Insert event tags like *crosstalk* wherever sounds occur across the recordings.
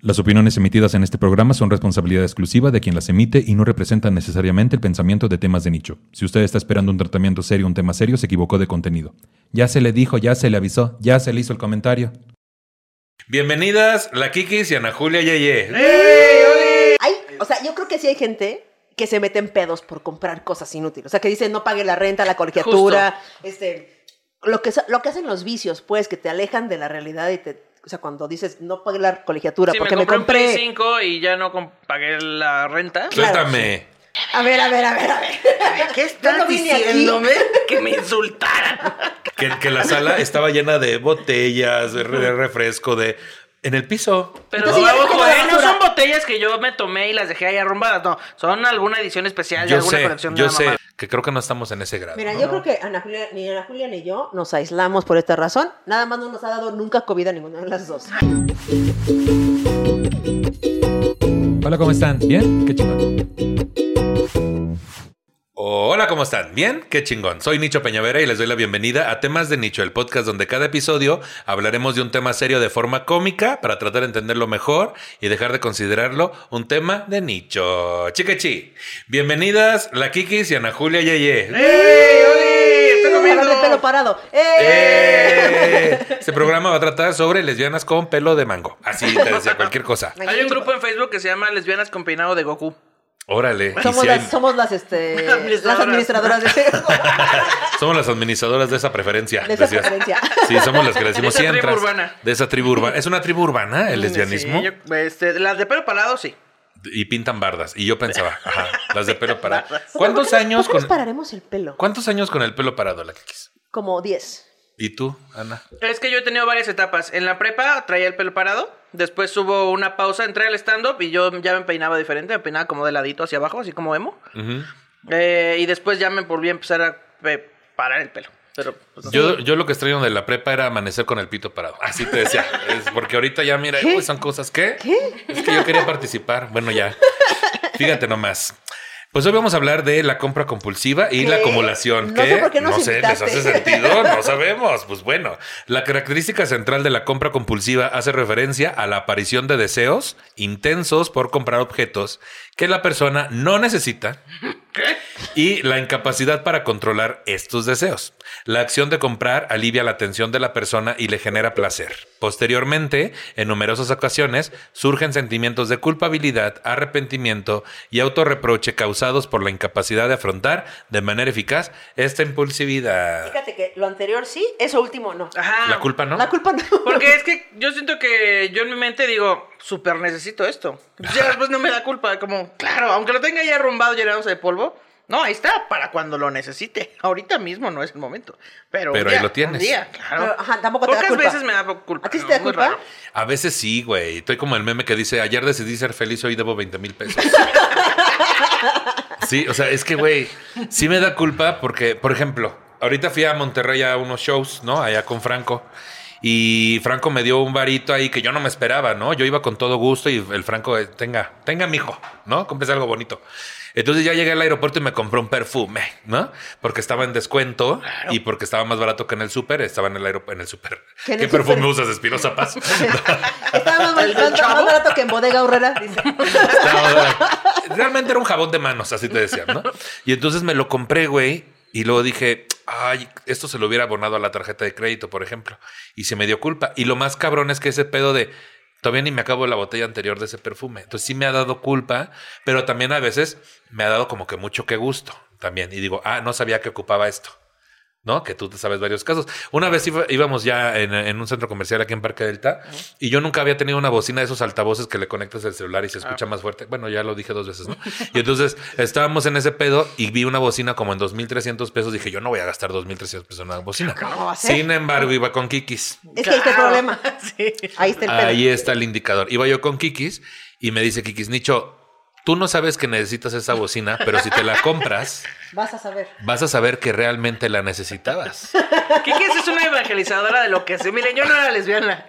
Las opiniones emitidas en este programa son responsabilidad exclusiva de quien las emite y no representan necesariamente el pensamiento de temas de nicho. Si usted está esperando un tratamiento serio, un tema serio, se equivocó de contenido. Ya se le dijo, ya se le avisó, ya se le hizo el comentario. Bienvenidas, la Kikis y Ana Julia Yeye. Ay, o sea, yo creo que sí hay gente que se mete en pedos por comprar cosas inútiles. O sea, que dicen no pague la renta, la colegiatura, este, lo que, lo que hacen los vicios, pues, que te alejan de la realidad y te, o sea, cuando dices no pague la colegiatura Sí, porque me me compré, un compré. Play 5 y ya no pagué la renta. Suéltame. A ver, a ver, a ver, a ver. *laughs* ¿Qué estás no diciéndome? Que me insultaran. Que, que la sala estaba llena de botellas, de refresco, de... En el piso. Pero ojo, eh, no basura. son botellas que yo me tomé y las dejé ahí arrumbadas. No, son alguna edición especial de Yo alguna sé, colección de yo la sé mamá. que creo que no estamos en ese grado. Mira, ¿no? yo creo que Ana Julia, ni Ana Julia ni yo nos aislamos por esta razón. Nada más no nos ha dado nunca COVID a ninguna de las dos. Hola, ¿cómo están? ¿Bien? Qué chingón. Hola, ¿cómo están? ¿Bien? Qué chingón. Soy Nicho Peñavera y les doy la bienvenida a Temas de Nicho, el podcast donde cada episodio hablaremos de un tema serio de forma cómica para tratar de entenderlo mejor y dejar de considerarlo un tema de nicho. Chiquechi, bienvenidas la Kikis y Ana Julia Yeye. ¡Ey, Oli! ¡Estoy de pelo parado. ¡Eh! ¡Eh! Este programa va a tratar sobre lesbianas con pelo de mango. Así te decía, cualquier cosa. Hay un grupo en Facebook que se llama Lesbianas con peinado de Goku. Órale. Somos, si hay- las, somos las, este, las Administradoras. administradoras de, *laughs* somos las administradoras de esa preferencia. de esa decías. preferencia. Sí, somos las que le decimos De esa tribu urbana. De esa tribu urbana. ¿Es una tribu urbana el lesbianismo? Sí, yo- este, las de pelo parado, sí. Y pintan bardas. Y yo pensaba, ajá, las de pelo *laughs* parado. ¿Cuántos ¿Por qué- años ¿Por qué nos pararemos el pelo? cuántos años con el pelo parado, la Kikis? Como 10. ¿Y tú, Ana? Es que yo he tenido varias etapas. En la prepa traía el pelo parado. Después hubo una pausa, entré al stand-up y yo ya me peinaba diferente. Me peinaba como de ladito hacia abajo, así como emo. Eh, y después ya me volví a empezar a eh, parar el pelo. Pero, pues. Yo, yo lo que extraño de la prepa era amanecer con el pito parado. Así te decía. *laughs* Es porque ahorita ya, mira, uy, son cosas que. Es que yo quería participar. Bueno, ya. Fíjate nomás. Pues hoy vamos a hablar de la compra compulsiva y ¿Qué? la acumulación. No sé por qué nos no sé, ¿les hace sentido? *laughs* No sabemos. Pues bueno, la característica central de la compra compulsiva hace referencia a la aparición de deseos intensos por comprar objetos que la persona no necesita *laughs* y la incapacidad para controlar estos deseos. La acción de comprar alivia la tensión de la persona y le genera placer. Posteriormente, en numerosas ocasiones, surgen sentimientos de culpabilidad, arrepentimiento y autorreproche causados por la incapacidad de afrontar de manera eficaz esta impulsividad. Fíjate que lo anterior sí, eso último no. Ajá. La culpa no. La culpa no. Porque es que yo siento que yo en mi mente digo, súper necesito esto. Ya después no me da culpa, como, claro, aunque lo tenga ya arrumbado, llenándose de polvo. No, ahí está, para cuando lo necesite. *laughs* Ahorita mismo no es el momento. Pero, Pero un ahí lo tienes. un día, claro. Pero, ajá, tampoco te da culpa. veces me da culpa. ¿A ti te da culpa? A veces sí, güey. Estoy como el meme que dice, ayer decidí ser feliz, hoy debo 20 mil pesos. *laughs* Sí, o sea, es que, güey, sí me da culpa porque, por ejemplo, ahorita fui a Monterrey a unos shows, ¿no? Allá con Franco. Y Franco me dio un varito ahí que yo no me esperaba, ¿no? Yo iba con todo gusto y el Franco, eh, tenga, tenga, mijo, ¿no? Cómprese algo bonito. Entonces ya llegué al aeropuerto y me compré un perfume, ¿no? Porque estaba en descuento y porque estaba más barato que en el súper, estaba en el aeropuerto, en el súper. ¿Qué el perfume usas, Espinosa Paz? *laughs* Estaba más, barato que en Bodega. Dice. Estaba- realmente era un jabón de manos, así te decía, ¿no? Y entonces me lo compré, güey, y luego dije, ay, esto se lo hubiera abonado a la tarjeta de crédito, por ejemplo. Y se me dio culpa. Y lo más cabrón es que ese pedo de, todavía ni me acabo la botella anterior de ese perfume. Entonces sí me ha dado culpa, pero también a veces me ha dado como que mucho que gusto también. Y digo, ah, no sabía que ocupaba esto. ¿No? Que tú te sabes varios casos. Una vez iba- íbamos ya en, en un centro comercial aquí en Parque Delta y yo nunca había tenido una bocina de esos altavoces que le conectas el celular y se escucha más fuerte. Bueno, ya lo dije dos veces, ¿no? Y entonces estábamos en ese pedo y vi una bocina como en 2.300 pesos. Dije, yo no voy a gastar 2.300 pesos en una bocina. ¿Cómo va a ser? Sin embargo, iba con Kikis. Es que ahí está el Claro. problema. *laughs* Sí. Ahí está el pedo. Ahí está el indicador. Iba yo con Kikis y me dice Kikis, Nicho, tú no sabes que necesitas esa bocina, pero si te la compras, Vas a saber. vas a saber que realmente la necesitabas. Kiki es una evangelizadora de lo que sé. Miren, yo no era lesbiana.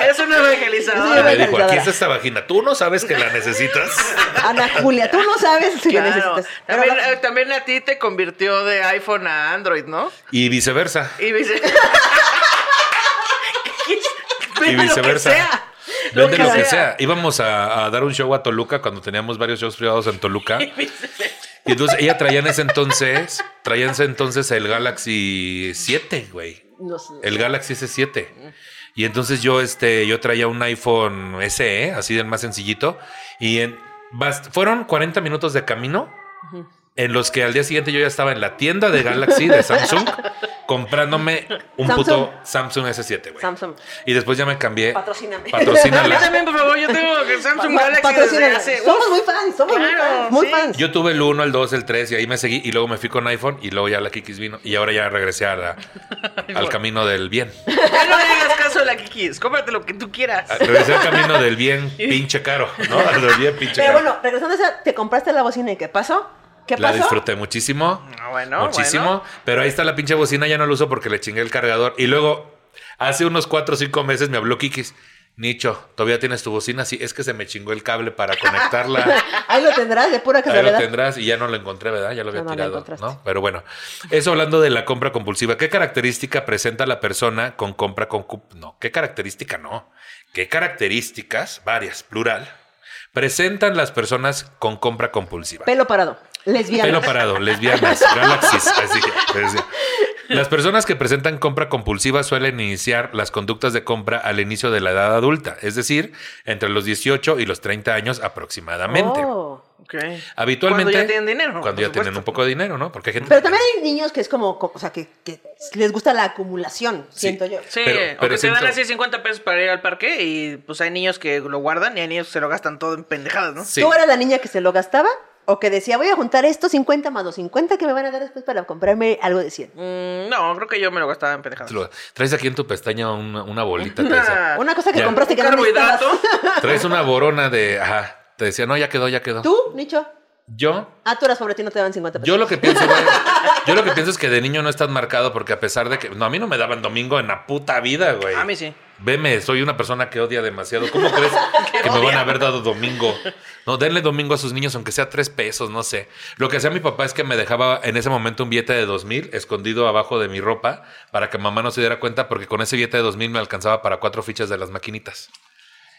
es una Y evangelizadora. me dijo, aquí está esta vagina, tú no sabes que la necesitas. Ana Julia, tú no sabes si Claro. necesitas. También, la- eh, también a ti te convirtió de iPhone a Android, ¿no? Y viceversa. Y vice- Y *laughs* que viceversa. Vende lo que sea. Íbamos a, a dar un show a Toluca cuando teníamos varios shows privados en Toluca. *laughs* Y entonces ella traía en ese entonces, traía en ese entonces el Galaxy 7, güey. no sé. El Galaxy S7. Y entonces yo, este, yo traía un iPhone SE, así del más sencillito. Y en, fueron 40 minutos de camino en los que al día siguiente yo ya estaba en la tienda de Galaxy de Samsung *laughs* comprándome un Samsung. puto Samsung S7, güey. Samsung. Y después ya me cambié. Patrocíname. Patrocínala. *laughs* también, por favor, yo tengo Samsung Pa- Galaxy desde hace... Somos muy fans, somos muy Claro, fans. Muy sí. fans. Yo tuve el 1, el 2, el 3 y ahí me seguí y luego me fui con iPhone y luego ya la Kikis vino y ahora ya regresé a la- *laughs* al camino del bien. Ya no le hagas caso a la Kikis. Cómprate lo que tú quieras. Ah, Regresé al camino del bien *laughs* pinche caro, ¿no? Al del bien pinche Pero caro. bueno, regresando a esa, te compraste la bocina y ¿qué pasó? ¿Qué La disfruté muchísimo. Ah, bueno, muchísimo. bueno. Pero ahí está la pinche bocina, ya no lo uso porque le chingué el cargador. Y luego, hace unos 4 o 5 meses me habló Kikis. Nicho, ¿todavía tienes tu bocina? Sí, es que se me chingó el cable para conectarla. *laughs* Ahí lo tendrás de pura Ahí lo casualidad. tendrás y ya no lo encontré, ¿verdad? Ya lo había No, no lo tirado. ¿no? Pero bueno, eso hablando de la compra compulsiva. ¿Qué característica presenta la persona con compra con No, ¿qué característica no? ¿Qué características, varias, plural, presentan las personas con compra compulsiva? Pelo parado. Lesbiana. Pelo parado, lesbianas, *laughs* galaxies. Así que, decía. Las personas que presentan compra compulsiva suelen iniciar las conductas de compra al inicio de la edad adulta, es decir, entre los 18 y los 30 años aproximadamente. Oh. Ok. Habitualmente. Cuando ya tienen dinero. Cuando ya tienen un poco de dinero, ¿no? Porque hay gente. Pero también hay niños que es como, o sea, que, que les gusta la acumulación, siento yo. Sí, Pero- o pero que te dan siento- así 50 pesos para ir al parque y pues hay niños que lo guardan y hay niños que se lo gastan todo en pendejadas, ¿no? Sí. ¿Tú eras la niña que se lo gastaba? ¿O que decía, voy a juntar estos 50 más los 50 que me van a dar después para comprarme algo de 100? Mm, no, creo que yo me lo gastaba en pendejadas. Traes aquí en tu pestaña una, una bolita. *laughs* Una cosa que Ya. compraste que no necesitabas. Traes una *laughs* borona de. Ajá. Te decía, no, ya quedó, ya quedó. ¿Tú, Nicho? Yo. Ah, tú eras pobre, a ti no te daban 50 pesos. Yo lo que pienso, güey, *laughs* yo lo que pienso es que de niño no estás marcado porque a pesar de que. No, a mí no me daban domingo en la puta vida, güey. A mí sí. Veme, soy una persona que odia demasiado. ¿Cómo crees *laughs* que me van a haber dado domingo? No, denle domingo a sus niños, aunque sea tres pesos, no sé. Lo que hacía mi papá es que me dejaba en ese momento un billete de dos mil escondido abajo de mi ropa para que mamá no se diera cuenta, porque con ese billete de dos mil me alcanzaba para cuatro fichas de las maquinitas.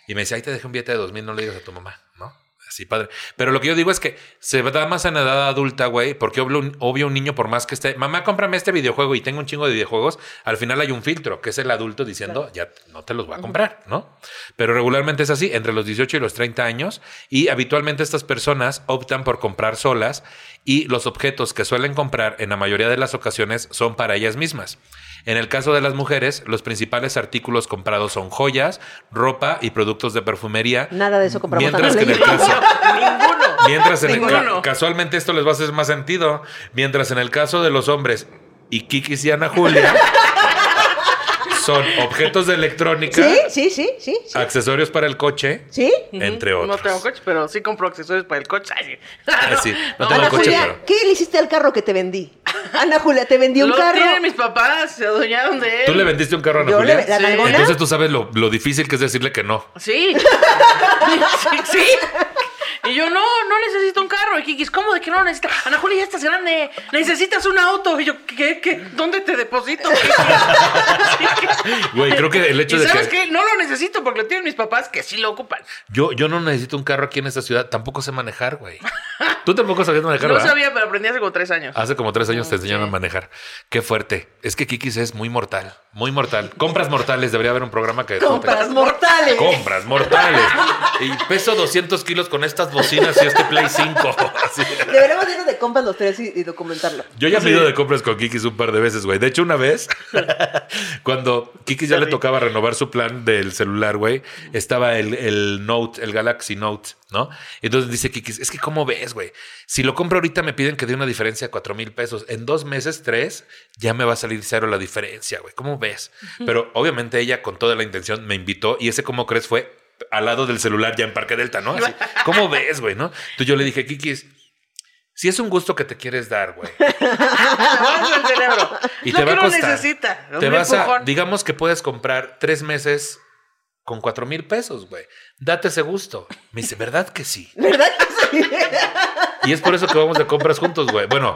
Y me decía, ahí te dejé un billete de dos mil, no le digas a tu mamá, ¿no? Así, padre. Pero lo que yo digo es que se da más en edad adulta, güey, porque obvio un, obvio un niño, por más que esté, mamá, cómprame este videojuego y tengo un chingo de videojuegos, al final hay un filtro, que es el adulto diciendo, ya no te los voy a comprar, ¿no? Pero regularmente es así, entre los 18 y los 30 años, y habitualmente estas personas optan por comprar solas y los objetos que suelen comprar en la mayoría de las ocasiones son para ellas mismas. En el caso de las mujeres, los principales artículos comprados son joyas, ropa y productos de perfumería. Nada de eso compramos Mientras que en el caso, *laughs* Ninguno. mientras en el casualmente esto les va a hacer más sentido, mientras en el caso de los hombres y Kikis y Ana Julia *laughs* son objetos de electrónica, Sí, sí, sí, sí. sí. accesorios para el coche, ¿Sí? entre otros. No tengo coche, pero sí compro accesorios para el coche. Ay, sí. Ah, sí, no *laughs* tengo Ana coche, Julia, pero- ¿qué le hiciste al carro que te vendí? Ana Julia, te vendí un Lo carro. tienen mis papás, se adueñaron de él. ¿Tú le vendiste un carro a Ana Yo Julia? le- la Sí. Entonces tú sabes lo, lo difícil que es decirle que no. Sí. *laughs* sí, sí. Y yo, no, no necesito un carro. Y Kikis, ¿cómo de que no lo necesitas? Ana Julia, ya estás grande. Necesitas un auto. Y yo, ¿qué? ¿Qué? ¿Dónde te deposito? Kikis? *laughs* Güey, creo que el hecho ¿Y de sabes que qué? No lo necesito porque lo tienen mis papás que sí lo ocupan. yo, yo no necesito un carro aquí en esta ciudad, tampoco sé manejar, güey. Tú tampoco sabías manejar, No ¿verdad? sabía, pero aprendí hace como tres años. Hace como tres años te enseñaron a manejar. Qué fuerte. Es que Kikis es muy mortal, muy mortal. Compras mortales, debería haber un programa que... Compras mortales. Compras mortales. Y peso 200 kilos con estas bocinas y este Play 5. *laughs* Así. Deberíamos irnos de compras los tres y, y documentarlo. Yo ya he ido de compras con Kikis un par de veces, güey. De hecho, una vez, *laughs* cuando Kikis ya le tocaba renovar su plan del celular, güey, estaba el, el Note, el Galaxy Note, ¿no? Entonces dice Kikis, es que ¿cómo ves, güey? Si lo compro ahorita me piden que dé una diferencia de 4 mil pesos. En dos meses, tres, ya me va a salir cero la diferencia, güey. ¿Cómo ves? Pero obviamente ella con toda la intención me invitó y ese ¿cómo crees? fue al lado del celular ya en Parque Delta, ¿no? Así, *laughs* ¿Cómo ves, güey? ¿No? Entonces yo le dije, Kikis, si es un gusto que te quieres dar, güey. *laughs* Cerebro. Y lo te va que a costar. necesita. Te vas a, digamos que puedes comprar tres meses con cuatro mil pesos, güey. Date ese gusto. Me dice, ¿verdad que sí? *laughs* ¿Verdad que sí? Y es por eso que vamos de compras juntos, güey. Bueno,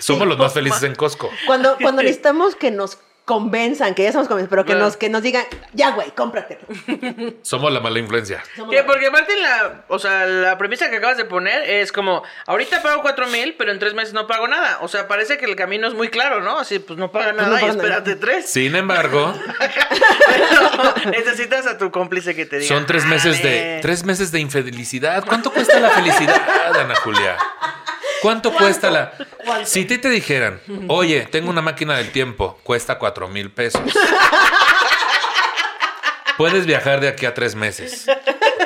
somos los más felices en Costco. Cuando, cuando necesitamos que nos convenzan, que ya somos convencidos, pero que Bueno. nos, que nos digan, ya, güey, cómpratelo. *laughs* Somos la mala influencia. Somos Que porque aparte la, o sea, la premisa que acabas de poner es como, ahorita pago cuatro mil, pero en tres meses no pago nada. O sea, parece que el camino es muy claro, ¿no? Así, pues no paga no nada y paga nada. espérate tres. Sin embargo, *laughs* Pero necesitas a tu cómplice que te diga. son tres meses de tres meses de infelicidad. ¿Cuánto cuesta la felicidad, Ana Julia? ¿Cuánto cuesta la? ¿Cuánto? Si te, te dijeran, oye, tengo una máquina del tiempo, cuesta cuatro mil pesos. Puedes viajar de aquí a tres meses.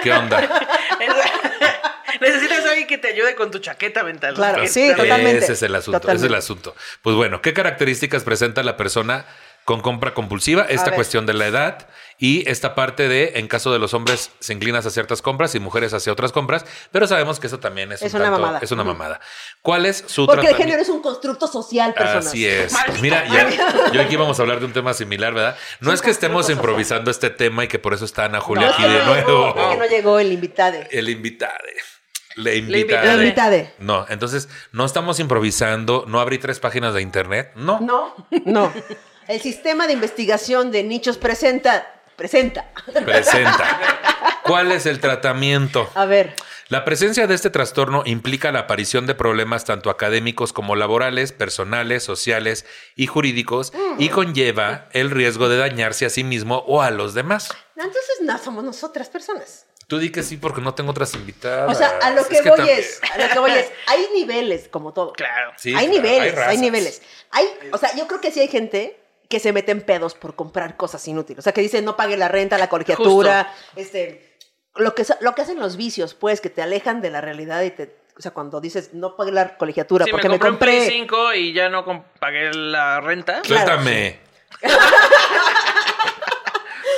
¿Qué onda? *laughs* Necesitas a alguien que te ayude con tu chaqueta mental. Claro, sí, totalmente. Ese es el asunto, ese es el Totalmente. asunto. Pues bueno, ¿qué características presenta la persona con compra compulsiva? Esta cuestión de la edad y esta parte de, en caso de los hombres, se inclinas hacia ciertas compras y mujeres hacia otras compras, pero sabemos que eso también es, Es un una tanto- mamada. Es una mamada. ¿Cuál es su Porque el género es un constructo social, personas. Así es. Mira, ya, yo aquí vamos a hablar de un tema similar, ¿verdad? No es que estemos improvisando este tema y que por eso está Ana Julia No, aquí de no llegó, nuevo. que no llegó el invitado. El invitado. Le invitade. La invitade. No, entonces no estamos improvisando, no abrí tres páginas de internet, no. No, no. El sistema de investigación de nichos presenta. Presenta. Presenta. *laughs* ¿Cuál es el tratamiento? A ver. La presencia de este trastorno implica la aparición de problemas tanto académicos como laborales, personales, sociales y jurídicos y conlleva el riesgo de dañarse a sí mismo o a los demás. Entonces no somos nosotras personas. Tú di que sí porque no tengo otras invitadas. O sea, a lo Es que, voy también- es, a lo que voy es, hay niveles, como todo. Claro. Sí, hay claro, niveles, hay, razas. niveles. Hay, o sea, yo creo que sí hay gente que se mete en pedos por comprar cosas inútiles. O sea, que dicen no pague la renta, la colegiatura, este, lo que, lo que hacen los vicios, pues, que te alejan de la realidad y te, o sea, cuando dices no pague la colegiatura Sí, porque me me compré, compré, un Play 5 y ya no pagué la renta. Claro. Suéltame. *laughs*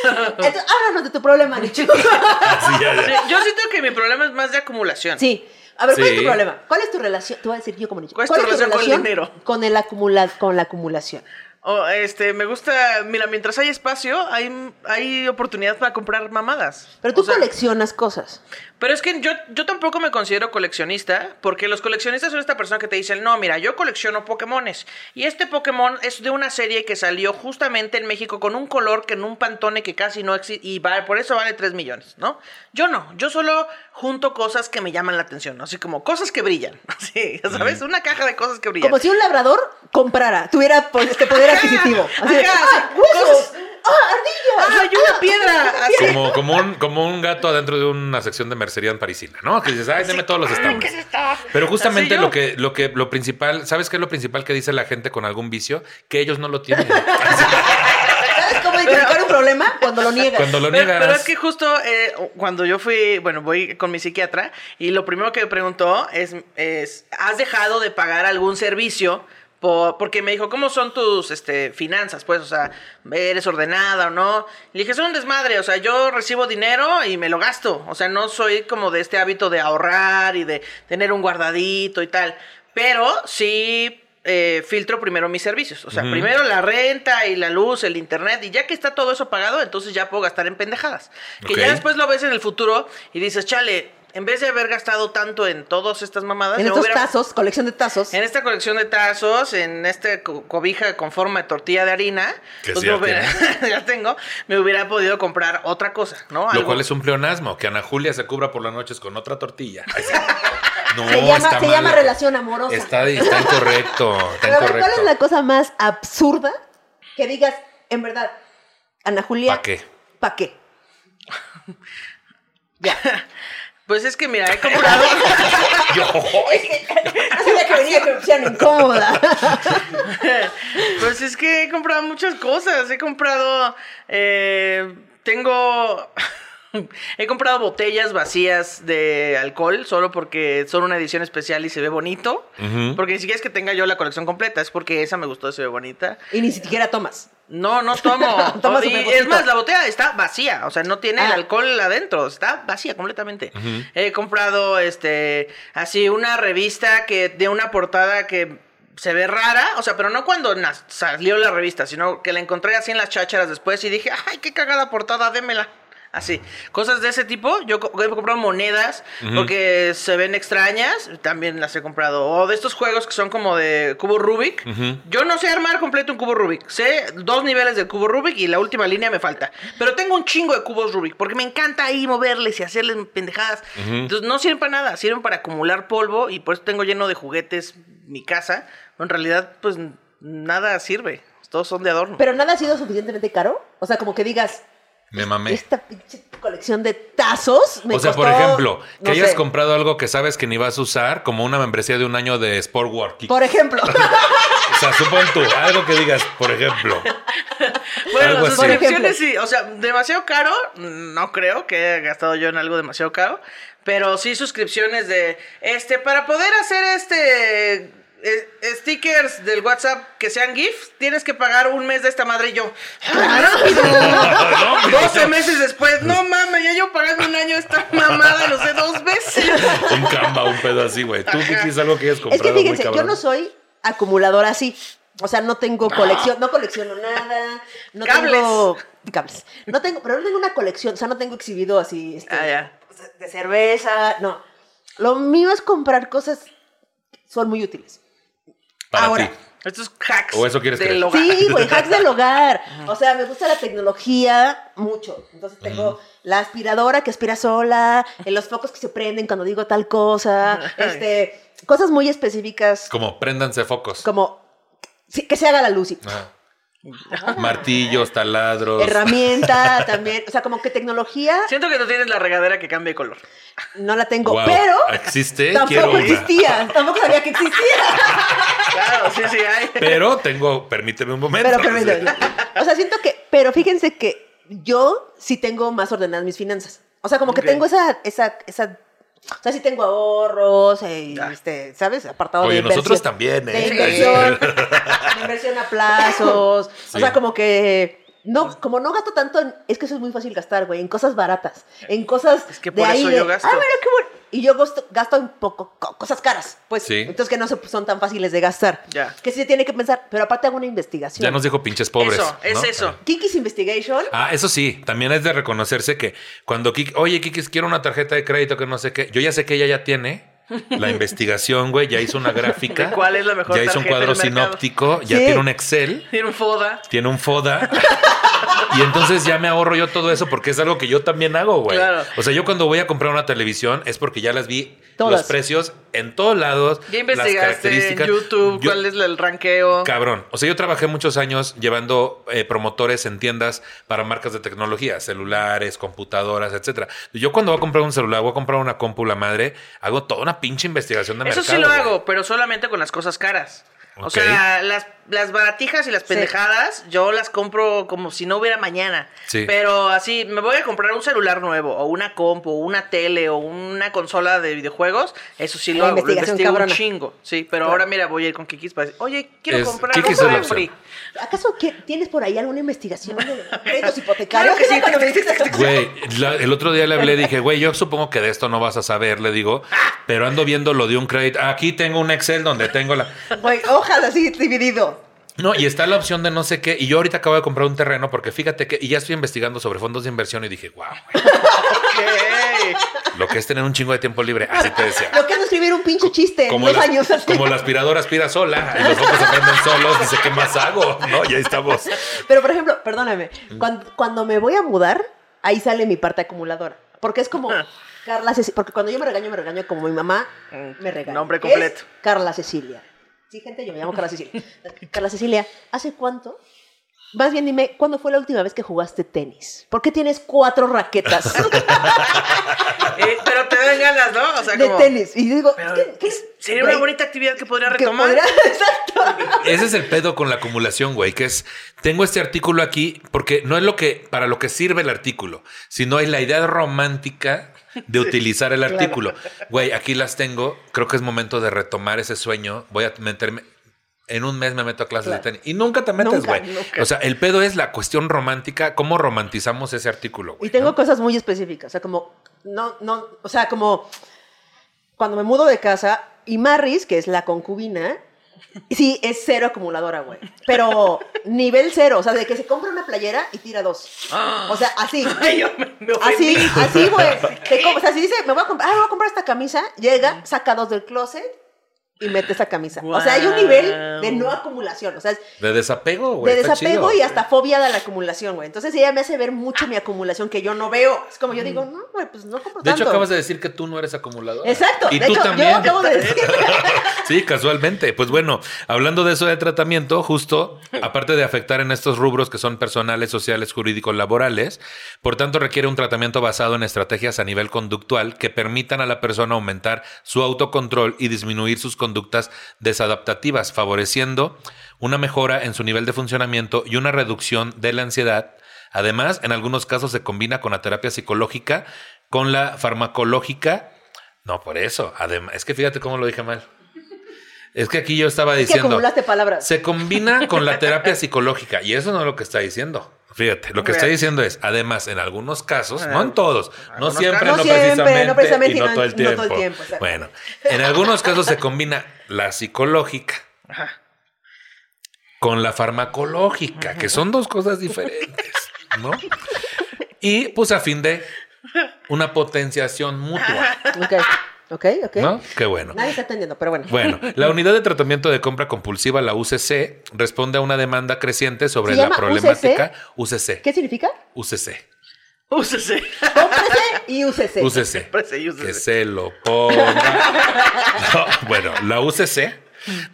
Entonces, háblanos de tu problema, Nicho. *laughs* Así ya, ya. Sí, Yo siento que mi problema es más de acumulación. sí. A ver, ¿cuál es Sí. tu problema? ¿Cuál es tu relación? Te voy a decir yo como Nicho. ¿Cuál es tu relación con el dinero? Con, el acumula- con la acumulación. O, este, me gusta, mira, mientras hay espacio, hay, hay oportunidad para comprar mamadas. Pero tú O sea, coleccionas cosas. Pero es que yo, yo tampoco me considero coleccionista, porque los coleccionistas son esta persona que te dicen, no, mira, yo colecciono Pokémones. Y este Pokémon es de una serie que salió justamente en México con un color que en un pantone que casi no existe, y va- por eso vale 3 millones, ¿no? Yo no, yo solo junto cosas que me llaman la atención, así como cosas que brillan, *laughs* así, ¿sabes? Una caja de cosas que brillan. Como si un labrador comprara, tuviera este poder adquisitivo. Así ajá, ¡ah, sí, cosas- ¡Ah, ardillas! ¡Ah, y una piedra! Así. Como, como, un, como un gato adentro de una sección de mercería en parisina, ¿no? Que dices, ay, deme todos los estambres. Pero justamente lo que, lo que, lo principal, ¿sabes qué es lo principal que dice la gente con algún vicio? Que ellos no lo tienen. *laughs* ¿Sabes cómo identificar un problema? Cuando lo niegas. Cuando lo Pero, niegas. pero es que justo eh, cuando yo fui, bueno, voy con mi psiquiatra y lo primero que me preguntó es, es ¿has dejado de pagar algún servicio? Por- porque me dijo, ¿cómo son tus este, finanzas? Pues, o sea, ¿eres ordenada o no? Le dije, es un desmadre, o sea, yo recibo dinero y me lo gasto. O sea, no soy como de este hábito de ahorrar y de tener un guardadito y tal. Pero sí eh, filtro primero mis servicios. O sea, primero la renta y la luz, el internet, y ya que está todo eso pagado, entonces ya puedo gastar en pendejadas. Que ya después lo ves en el futuro y dices, chale, en vez de haber gastado tanto en todas estas mamadas, En estos hubiera- tazos, colección de tazos. en esta colección de tazos, en esta co- cobija con forma de tortilla de harina, Que pues sí ya me hubiera- *laughs* ya tengo, me hubiera podido comprar otra cosa, ¿no? Lo Algo- cual es un pleonasmo, que Ana Julia se cubra por las noches con otra tortilla. *laughs* No, se llama, está se mal. llama relación amorosa. Está, está incorrecto. Está Pero ¿cuál es la cosa más absurda que digas, en verdad, Ana Julia? ¿Pa' qué? ¿Pa' qué? *laughs* Ya. Pues es que mira, he *laughs* comprado. Yo, *laughs* No sabía que venía que me pusieran incómoda. *laughs* pues es que he comprado muchas cosas. He comprado. eh, tengo. He comprado botellas vacías de alcohol solo porque son una edición especial y se ve bonito. Porque ni siquiera es que tenga yo la colección completa, es porque esa me gustó, se ve bonita. Y ni siquiera tomas. No, no tomo. *laughs* Toma Y es más, la botella está vacía. O sea, no tiene el Ah. alcohol adentro. Está vacía completamente. He comprado, este, así una revista que de una portada que se ve rara. O sea, pero no cuando salió la revista, sino que la encontré así en las chácharas después y dije, ay, qué cagada portada, démela. Así, cosas de ese tipo. Yo he comprado monedas porque se ven extrañas. También las he comprado. O de estos juegos que son como de cubo Rubik. Yo no sé armar completo un cubo Rubik. Sé dos niveles del cubo Rubik y la última línea me falta. Pero tengo un chingo de cubos Rubik porque me encanta ahí moverles y hacerles pendejadas. Entonces no sirven para nada. Sirven para acumular polvo y por eso tengo lleno de juguetes mi casa. En realidad, pues nada sirve. Todos son de adorno. Pero nada ha sido suficientemente caro. O sea, como que digas, me mamé. esta pinche colección de tazos me O sea, por ejemplo, que no hayas sé. comprado algo que sabes que ni vas a usar, como una membresía de un año de Sport Work. Por ejemplo. *laughs* O sea, supón tú, algo que digas, por ejemplo. Bueno, Algo así. suscripciones sí, o sea, demasiado caro, no creo que haya gastado yo en algo demasiado caro, pero sí suscripciones de, este, para poder hacer este, eh, stickers del WhatsApp que sean GIFs, tienes que pagar un mes de esta madre y yo, ¡ah, *laughs* rápido! 12 meses después, no mames, ya yo pagando un año esta mamada, lo sé dos veces. *laughs* Un Canva, un pedo así, güey. Tú, Kiki, es algo que hayas es comprado que muy fíjense, yo no soy acumuladora así. O sea, no tengo colección, no colecciono nada, no Cables. tengo cables. No tengo, pero no tengo una colección, o sea, no tengo exhibido así este, Ah, ya. de cerveza, no. Lo mío es comprar cosas que son muy útiles. Para Ahora. ti. Estos hacks ¿O eso quieres del creer? hogar. Sí, güey, hacks del hogar. O sea, me gusta la tecnología mucho. Entonces tengo la aspiradora que aspira sola, en los focos que se prenden cuando digo tal cosa, *laughs* este, cosas muy específicas Como préndanse focos. como sí, que se haga la luz. y- Martillos, taladros. Herramienta también, o sea, como que tecnología Siento que tú tienes la regadera que cambia de color. no la tengo, pero ¿Existe? Quiero tampoco una. existía, tampoco sabía que existía. Claro, sí, sí, hay. Pero tengo, permíteme un momento. Pero permíteme. O sea, siento que, pero fíjense que yo sí tengo más ordenadas mis finanzas. O sea, como que tengo esa, esa, esa, o sea, sí tengo ahorros, eh, Ya. este, ¿sabes? Apartado Oye, de inversión. nosotros también, De ¿eh? inversión, de inversión a plazos. Sí. *laughs* O sea, como que no, como no gasto tanto, en- es que eso es muy fácil gastar, güey, en cosas baratas, en cosas Es que de por ahí eso de, yo gasto. Ah, mira qué bueno. Y yo gasto, gasto un poco co- cosas caras, pues, Sí. entonces que no se- son tan fáciles de gastar. Ya. Que sí se tiene que pensar, pero aparte hago una investigación. Ya nos dijo pinches pobres. Eso, es ¿no? eso. Kiki's Investigation. Ah, eso sí, también es de reconocerse que cuando Kiki, oye, Kiki, quiero una tarjeta de crédito que no sé qué, yo ya sé que ella ya tiene la investigación, güey, ya hizo una gráfica. *laughs* ¿De cuál es la mejor Ya hizo un cuadro sinóptico, ya tiene un Excel, Tiene un foda. tiene un FODA. *laughs* Y entonces ya me ahorro yo todo eso porque es algo que yo también hago, güey. Claro. O sea, yo cuando voy a comprar una televisión es porque ya las vi Todas. los precios en todos lados. Ya las investigaste en características. YouTube Yo- cuál es el ranqueo. Cabrón. O sea, yo trabajé muchos años llevando eh, promotores en tiendas para marcas de tecnología, celulares, computadoras, etcétera. Yo cuando voy a comprar un celular, voy a comprar una compu, la madre, hago toda una pinche investigación de Eso mercado. sí lo güey. hago, pero solamente con las cosas caras. O sea, las, las baratijas y las Sí. pendejadas, yo las compro como si no hubiera mañana. Sí. Pero así, me voy a comprar un celular nuevo, o una compu, o una tele, o una consola de videojuegos. Eso sí lo La hago, lo investigación investigo un cabrona. chingo. Sí, pero Claro. ahora mira, voy a ir con Kikis para decir, oye, quiero Es- comprar Kikis un refri. ¿Acaso que- tienes por ahí alguna investigación de *laughs* créditos hipotecarios? Claro que sí. *laughs* Güey, la- el otro día le hablé, dije, güey, yo supongo que de esto no vas a saber, le digo, pero ando viendo lo de un crédito. Aquí tengo un Excel donde tengo la. Güey, hojas así dividido. No, y está la opción de no sé qué. Y yo ahorita acabo de comprar un terreno porque fíjate que. Y ya estoy investigando sobre fondos de inversión y dije, wow, lo que es tener un chingo de tiempo libre. Así te decía. Lo que es escribir un pinche chiste en Como, dos las- años así. como la aspiradora aspira sola y los focos se prenden solos, dice, ¿qué más hago? ¿No? Y ahí estamos. Pero, por ejemplo, perdóname, cuando, cuando me voy a mudar, ahí sale mi parte acumuladora. Porque es como Carla Cecilia. Porque cuando yo me regaño, me regaño como mi mamá me regaña. Nombre es completo. Carla Cecilia. Sí, gente, yo me llamo Carla Cecilia. *laughs* Carla Cecilia, ¿hace cuánto? Más bien dime, ¿cuándo fue la última vez que jugaste tenis? ¿Por qué tienes cuatro raquetas? *laughs* Eh, pero te dan sea, de como- tenis. Y digo, que- que- sería güey, una bonita actividad que podría que retomar. podría- *laughs* Exacto. Ese es el pedo con la acumulación, güey, que es, tengo este artículo aquí porque no es lo que, para lo que sirve el artículo, sino es la idea romántica de utilizar el *laughs* artículo. Güey, aquí las tengo, creo que es momento de retomar ese sueño, voy a meterme, en un mes me meto a clases de tenis y nunca te metes, güey. O sea, el pedo es la cuestión romántica, cómo romantizamos ese artículo, güey. Y tengo ¿no? cosas muy específicas. O sea, como, no, no, o sea, como cuando me mudo de casa y Marris, que es la concubina, sí, es cero acumuladora, güey. Pero nivel cero, o sea, de que se compra una playera y tira dos. O sea, así. *gasps* Ay, yo me, me Así, así, güey. *laughs* O sea, si dice, me voy a comprar, ah, voy a comprar esta camisa, llega, saca dos del closet y mete esa camisa. O sea, hay un nivel de no acumulación. O sea, De desapego, güey. de desapego chido. y hasta fobia de la acumulación, güey. Entonces ella me hace ver mucho mi acumulación que yo no veo. Es como yo digo, no, güey, pues no compro De tanto. hecho, acabas de decir que tú no eres acumulador. Exacto. Y de tú hecho, también. yo acabo de decir. *laughs* Sí, casualmente. Pues bueno, hablando de eso de tratamiento, justo, aparte de afectar en estos rubros que son personales, sociales, jurídicos, laborales, por tanto requiere un tratamiento basado en estrategias a nivel conductual que permitan a la persona aumentar su autocontrol y disminuir sus conductas desadaptativas, favoreciendo una mejora en su nivel de funcionamiento y una reducción de la ansiedad. Además, en algunos casos se combina con la terapia psicológica, con la farmacológica. No, por eso. Además, es que fíjate cómo lo dije mal. Es que aquí yo estaba Es que diciendo. palabras. Se combina con la *laughs* terapia psicológica y eso no es lo que está diciendo. Fíjate, lo que está diciendo es, además, en algunos casos, no en todos, no siempre, no, No siempre, precisamente, no precisamente, y no, todo el no todo tiempo. el tiempo, exacto. bueno, en algunos casos se combina la psicológica Ajá. con la farmacológica, que son dos cosas diferentes, ¿no? Y pues a fin de una potenciación mutua, Ok, ok, ok. ¿no? Qué bueno. Nadie está entendiendo, pero bueno. Bueno, la unidad de tratamiento de compra compulsiva, la UCC, responde a una demanda creciente sobre ¿Se la problemática UCC. ¿Qué significa? UCC. Úsese. Cómprese y úsese. UCC. Cómprese y úsese. Que se lo ponga. No, bueno, la UCC,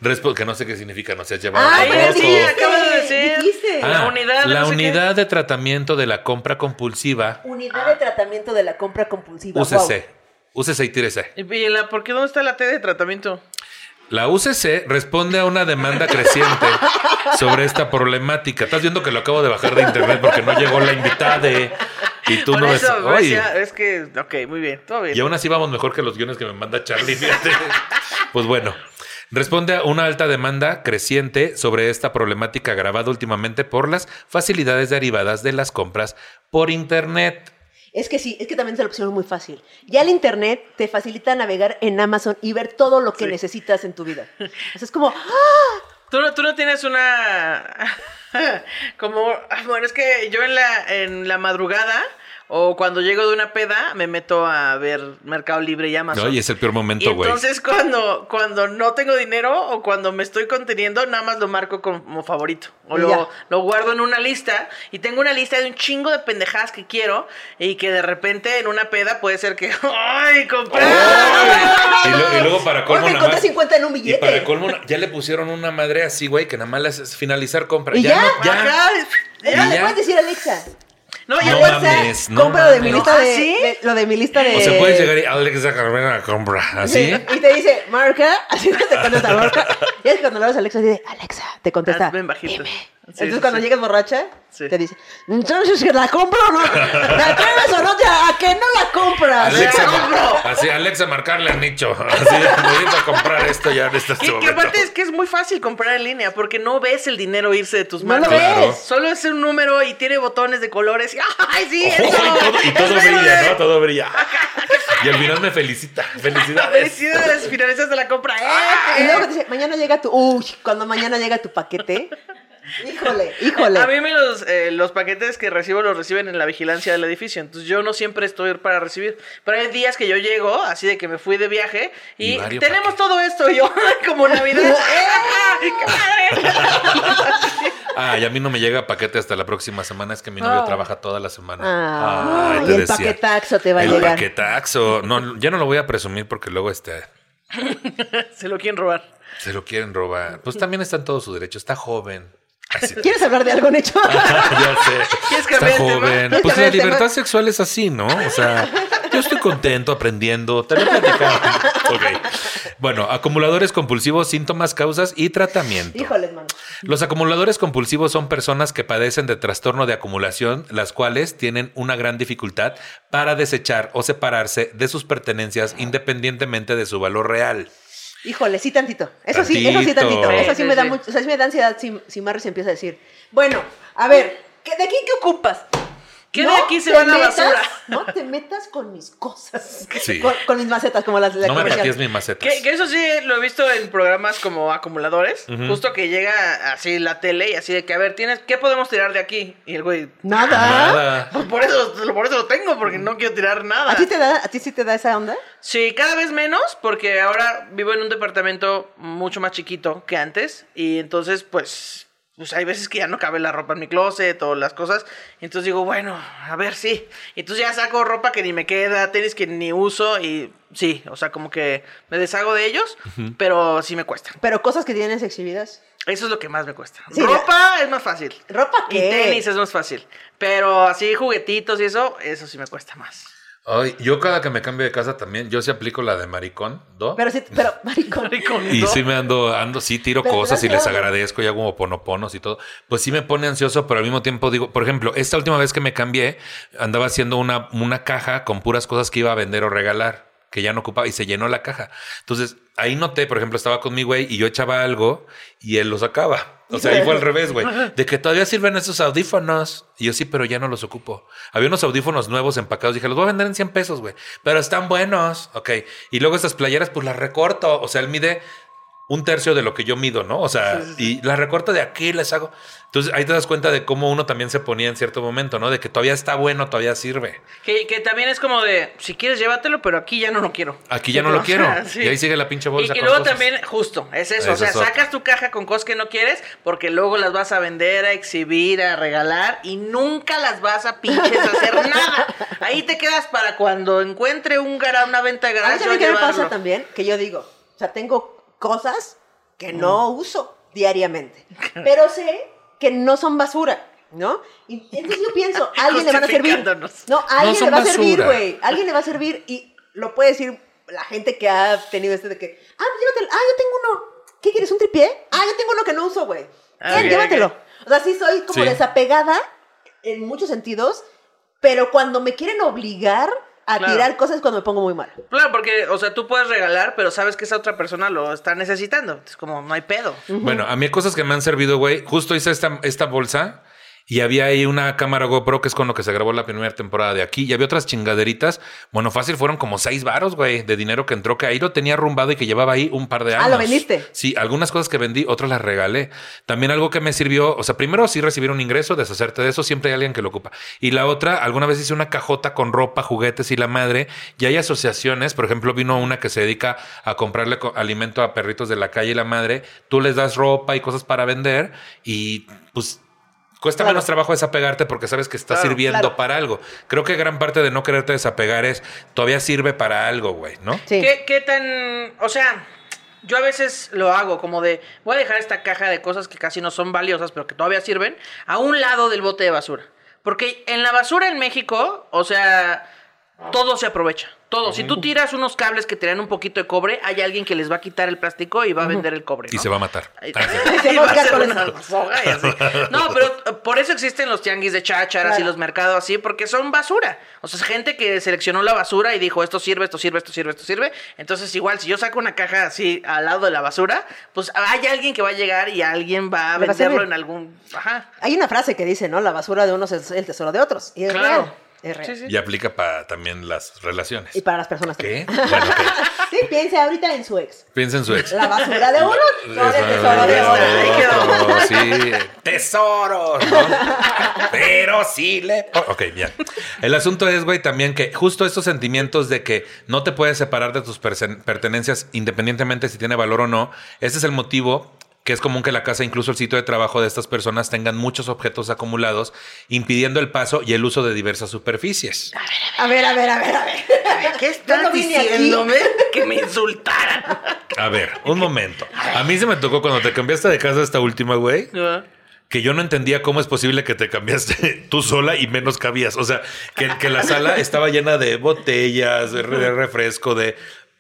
respo- que no sé qué significa, no se ha llevado Ah, sí, acabas de decir. Dijiste. Ah, La unidad, la no sé qué. unidad de tratamiento de la compra compulsiva, Unidad de tratamiento de la compra compulsiva. UCC. Wow. UCC y tírese. ¿Y la, por qué dónde está la T de tratamiento? La UCC responde a una demanda creciente *laughs* sobre esta problemática. Estás viendo que lo acabo de bajar de internet porque no llegó la invitada y tú Por no ves. eso, por Oye, eso, es que, ok, muy bien, todo bien. y aún así vamos mejor que los guiones que me manda Charlie. fíjate. *laughs* Pues bueno, responde a una alta demanda creciente sobre esta problemática agravada últimamente por las facilidades derivadas de las compras por internet. Es que sí, es que también se lo pusieron muy fácil. Ya el internet te facilita navegar en Amazon y ver todo lo que Sí. necesitas en tu vida. *laughs* Es como, ¡ah! ¿Tú no, tú no tienes una... *laughs* como... ah, Bueno, es que yo en la, en la madrugada o cuando llego de una peda me meto a ver Mercado Libre y Amazon. Oye, es el peor y momento, güey. entonces cuando, cuando no tengo dinero o cuando me estoy conteniendo, nada más lo marco como favorito. O Y lo, ya. lo guardo en una lista. Y tengo una lista de un chingo de pendejadas que quiero. Y que de repente en una peda puede ser que. *laughs* ¡Ay, compré! Y, lo- y luego para colmo me nada encontré más. 50 en un Y billete. para colmo, ya le pusieron una madre así, güey, que nada más le haces finalizar compra. ¿Y ya? no- ya. Ya, ¿Y le ya? puedes decir a Alexa. No, ya No puedes- mames, no compra lo de mi mames. lista de, ¿Ah, sí? de- lo de mi lista de. O sea, puedes llegar y Alexa Carmena compra. Así. Y te dice, marca, *laughs* así no te contesta, marca. Y es que cuando le hablas a Alexa, dice, Alexa, te contesta. Hazme en bajito. "Dime". Sí, Entonces sí, cuando sí. llegues borracha, Sí. te dice, entonces ¿la compro o no? *laughs* ¿Te atreves o no? ¿A que no la compras? Alexa, ¡La compro! así, Alexa marcarle a Nicho. Así, necesito comprar esto ya en este Que, aparte es que es muy fácil comprar en línea porque no ves el dinero irse de tus No lo manos. Claro. ves. Solo es un número y tiene botones de colores. Y, ¡Ay, sí! Eso! y todo, y todo ¡Es brilla, verde! ¿no? Todo brilla. Y al final me felicita. Felicidades. Felicidades, finalizaste la compra. ¡Eh! Y luego te dice, mañana llega tu... Uy, cuando mañana llega tu paquete. *laughs* Híjole, *laughs* híjole. A mí me los, eh, los paquetes que recibo los reciben en la vigilancia del edificio. Entonces yo no siempre estoy para recibir. Pero hay días que yo llego, así de que me fui de viaje y, Y tenemos paquetes. todo esto. *laughs* Y yo, como Navidad. ¡Eh! ¡Qué padre! Ah, y a mí no me llega paquete hasta la próxima semana. Es que mi novio Ah. trabaja toda la semana. Ah, Ay, y el decía. paquetaxo te va a el llegar. paquetaxo. No, ya no lo voy a presumir porque luego este, Se lo quieren robar. se lo quieren robar. Pues también está en todo su derecho. Está joven. Así- ¿Quieres hablar de algo, Necho? *laughs* ya sé. ¿Quieres Está joven. ¿Quieres Pues la tema? libertad sexual es así, ¿no? O sea, Yo estoy contento aprendiendo. Te lo he platicado. *laughs* Ok. Bueno, acumuladores compulsivos, síntomas, causas y tratamiento. Híjoles, mano. Los acumuladores compulsivos son personas que padecen de trastorno de acumulación, las cuales tienen una gran dificultad para desechar o separarse de sus pertenencias independientemente de su valor real. Híjole, sí tantito. Eso sí, eso sí Tantito. tantito. Eso sí Sí, me da sí. mucho, o sea, sí me da ansiedad si, si Marry se empieza a decir, bueno, a ver, ¿qué- ¿de aquí qué ocupas? ¿Qué de aquí se va a la basura? No te metas con mis cosas. *laughs* Sí. Con, con mis macetas, como las de la No me patees mis macetas. Que, que eso sí lo he visto en programas como acumuladores. Justo que llega así la tele y así de que, a ver, tienes, ¿qué podemos tirar de aquí? Y el güey, Nada. Nada. pues por eso, por eso lo tengo, porque no quiero tirar nada. ¿A ti, te da, ¿A ti sí te da esa onda? Sí, cada vez menos, porque ahora vivo en un departamento mucho más chiquito que antes. Y entonces, pues, pues hay veces que ya no cabe la ropa en mi closet o las cosas. Y entonces digo, bueno, a ver, sí. Y entonces ya saco ropa que ni me queda, tenis que ni uso. Y sí, o sea, como que me deshago de ellos, pero sí me cuesta. Pero cosas que tienes exhibidas. Eso es lo que más me cuesta. Sí, ropa es más fácil. ¿Ropa Y qué? tenis es más fácil. Pero así juguetitos y eso, eso sí me cuesta más. Ay, yo cada que me cambio de casa también, yo sí aplico la de maricón, ¿do? Pero sí, pero, *laughs* maricón. Y ¿no? sí me ando, ando, sí tiro Pero cosas y les agradezco y hago ponoponos y todo. Pues sí me pone ansioso, pero al mismo tiempo digo, por ejemplo, esta última vez que me cambié, andaba haciendo una, una caja con puras cosas que iba a vender o regalar, que ya no ocupaba y se llenó la caja. Entonces ahí noté, por ejemplo, estaba con mi güey y yo echaba algo y él lo sacaba. O sea, ahí fue al *laughs* revés, güey. De que todavía sirven esos audífonos. Y yo sí, pero ya no los ocupo. Había unos audífonos nuevos empacados. Dije, los voy a vender en 100 pesos, güey. Pero están buenos. Ok. Y luego estas playeras, pues las recorto. O sea, él mide un tercio de lo que yo mido, ¿no? O sea, y las recorto de aquí, les hago. Entonces ahí te das cuenta de cómo uno también se ponía en cierto momento, ¿no? De que todavía está bueno, todavía sirve. Que, que también es como de, si quieres llévatelo, pero aquí ya no lo quiero. Aquí ya no lo *laughs* quiero. Sí. Y ahí sigue la pinche bolsa. y con luego cosas. también, justo, es eso. Eso o sea, es sacas tu caja con cosas que no quieres porque luego las vas a vender, a exhibir, a regalar y nunca las vas a pinches hacer *laughs* nada. Ahí te quedas para cuando encuentre un gara, una venta de A también yo que me pasa también, que yo digo, o sea, tengo cosas que no uso diariamente, *laughs* pero sé que no son basura, ¿no? Y entonces yo pienso, *laughs* alguien le van a servir. No, alguien son le va a servir, güey. A Alguien le va a servir y lo puede decir la gente que ha tenido este de que, ah, llévatelo. Ah, yo tengo uno. ¿Qué quieres? ¿Un tripié? Ah, yo tengo uno que no uso, güey. Ah, ok, llévatelo. O sea, sí soy como Sí. desapegada en muchos sentidos, pero cuando me quieren obligar a Claro. tirar cosas cuando me pongo muy mal. Claro, porque, o sea, tú puedes regalar, pero sabes que esa otra persona lo está necesitando. Es como, no hay pedo. Bueno, a mí hay cosas que me han servido, güey. Justo hice esta, esta bolsa y había ahí una cámara GoPro que es con lo que se grabó la primera temporada de aquí. Y había otras chingaderitas. Bueno, fácil fueron como seis varos, güey, de dinero que entró, que ahí lo tenía arrumbado y que llevaba ahí un par de años. Ah, ¿lo vendiste? Sí, algunas cosas que vendí, otras las regalé. También algo que me sirvió, o sea, primero sí recibir un ingreso, deshacerte de eso, siempre hay alguien que lo ocupa. Y la otra, alguna vez hice una cajota con ropa, juguetes y la madre. Y hay asociaciones, por ejemplo, vino una que se dedica a comprarle co- alimento a perritos de la calle y la madre. Tú les das ropa y cosas para vender y pues cuesta Claro. menos trabajo desapegarte porque sabes que está Claro, sirviendo claro. para algo. Creo que gran parte de no quererte desapegar es todavía sirve para algo, güey, ¿no? Sí. ¿Qué, ¿Qué tan.? O sea, yo a veces lo hago como de. Voy a dejar esta caja de cosas que casi no son valiosas, pero que todavía sirven, a un lado del bote de basura. Porque en la basura en México, o sea, todo se aprovecha. Todo. Si tú tiras unos cables que tienen un poquito de cobre, hay alguien que les va a quitar el plástico y va a vender el cobre. Y se va a matar. *laughs* Se y va a hacer una y así. *laughs* No, pero eh, por eso existen los tianguis de chácharas y Claro. los mercados así, porque son basura. O sea, es gente que seleccionó la basura y dijo, esto sirve, esto sirve, esto sirve, esto sirve. Entonces, igual, si yo saco una caja así al lado de la basura, pues hay alguien que va a llegar y alguien va a Le va a venderlo en algún... Ajá. Hay una frase que dice, ¿no? La basura de unos es el tesoro de otros. Y es Claro. real. Es real. Sí, sí. Y aplica para también las relaciones. Y para las personas ¿Qué? también. Bueno. *laughs* Sí, piense ahorita en su ex. Piensa en su ex. La basura de uno *laughs* el Eso, tesoro de otro, Sí, tesoros, ¿no? Pero sí le. Oh, ok, bien. El asunto es, güey, también que justo estos sentimientos de que no te puedes separar de tus pertenencias independientemente si tiene valor o no, ese es el motivo que es común que la casa, incluso el sitio de trabajo de estas personas, tengan muchos objetos acumulados, impidiendo el paso y el uso de diversas superficies. A ver, a ver, a ver, a ver. ¿Qué estás no diciéndome? Que me insultaran. A ver, un momento. A mí se me tocó cuando te cambiaste de casa esta última, güey. que que yo no entendía cómo es posible que te cambiaste *laughs* tú sola y menos cabías. O sea, que, que la sala estaba llena de botellas, de refresco, de...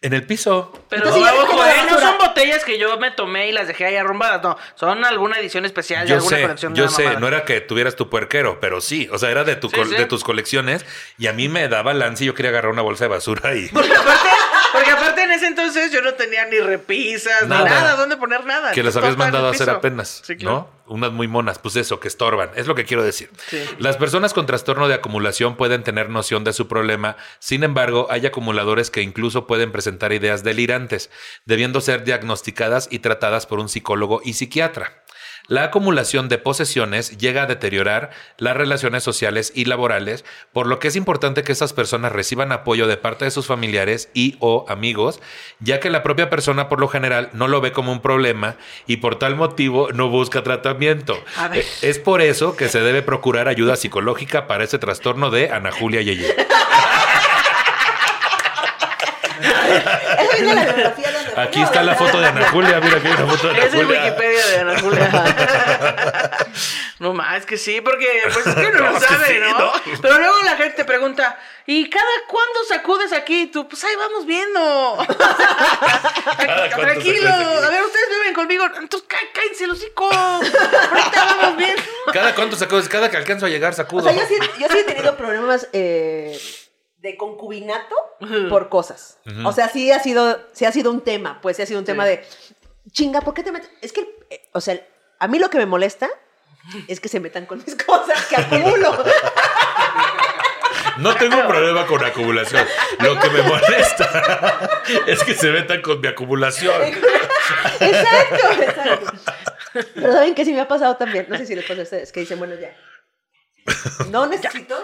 En el piso. Pero Entonces, ojo, eh, no son botellas que yo me tomé y las dejé ahí arrumbadas, no. Son alguna edición especial de Yo alguna sé, colección de yo sé, mamada. no era que tuvieras tu puerquero, pero sí, o sea, era de, tu Sí, col- sí. de tus colecciones y a mí me daba lance y yo quería agarrar una bolsa de basura y Porque aparte, porque aparte en ese entonces yo no tenía ni repisas, Nada. ni nada, dónde poner nada. que las habías mandado a hacer apenas, Sí, claro. ¿no? Unas muy monas, pues eso, que estorban, es lo que quiero decir. Sí. Las personas con trastorno de acumulación pueden tener noción de su problema, sin embargo, hay acumuladores que incluso pueden presentar ideas delirantes, debiendo ser diagnosticadas y tratadas por un psicólogo y psiquiatra. La acumulación de posesiones llega a deteriorar las relaciones sociales y laborales, por lo que es importante que estas personas reciban apoyo de parte de sus familiares y o amigos, ya que la propia persona por lo general no lo ve como un problema y por tal motivo no busca tratamiento. Eh, Es por eso que se debe procurar ayuda psicológica para ese trastorno de Ana Julia Yeye. *laughs* La biografía Aquí está la foto de Ana Julia, mira aquí hay una foto de Ana Es Julia. Wikipedia de Ana Julia. *laughs* no más, es que sí, porque pues es que no, *laughs* No, lo sabe, sí, ¿no? ¿no? Pero luego la gente te pregunta, ¿y cada cuándo sacudes aquí? Y tú, pues ahí vamos viendo. *laughs* Tranquilo, a ver, ustedes viven conmigo. Entonces cá- cállense los hocico. Ahorita vamos bien. Cada cuánto sacudes, cada que alcanzo a llegar O sacudo. sea, yo sí, yo sí he tenido problemas eh, de concubinato por cosas. O sea, sí ha sido, sí ha sido un tema, pues sí ha sido un tema Sí. de chinga, ¿por qué te metes? Es que, eh, o sea, a mí lo que me molesta es que se metan con mis *laughs* cosas que acumulo. No tengo un problema con acumulación. Lo que me molesta *laughs* es que se metan con mi acumulación. exacto, exacto. Pero saben que sí me ha pasado también, no sé si les pasa a ustedes, que dicen, bueno, ya. No necesito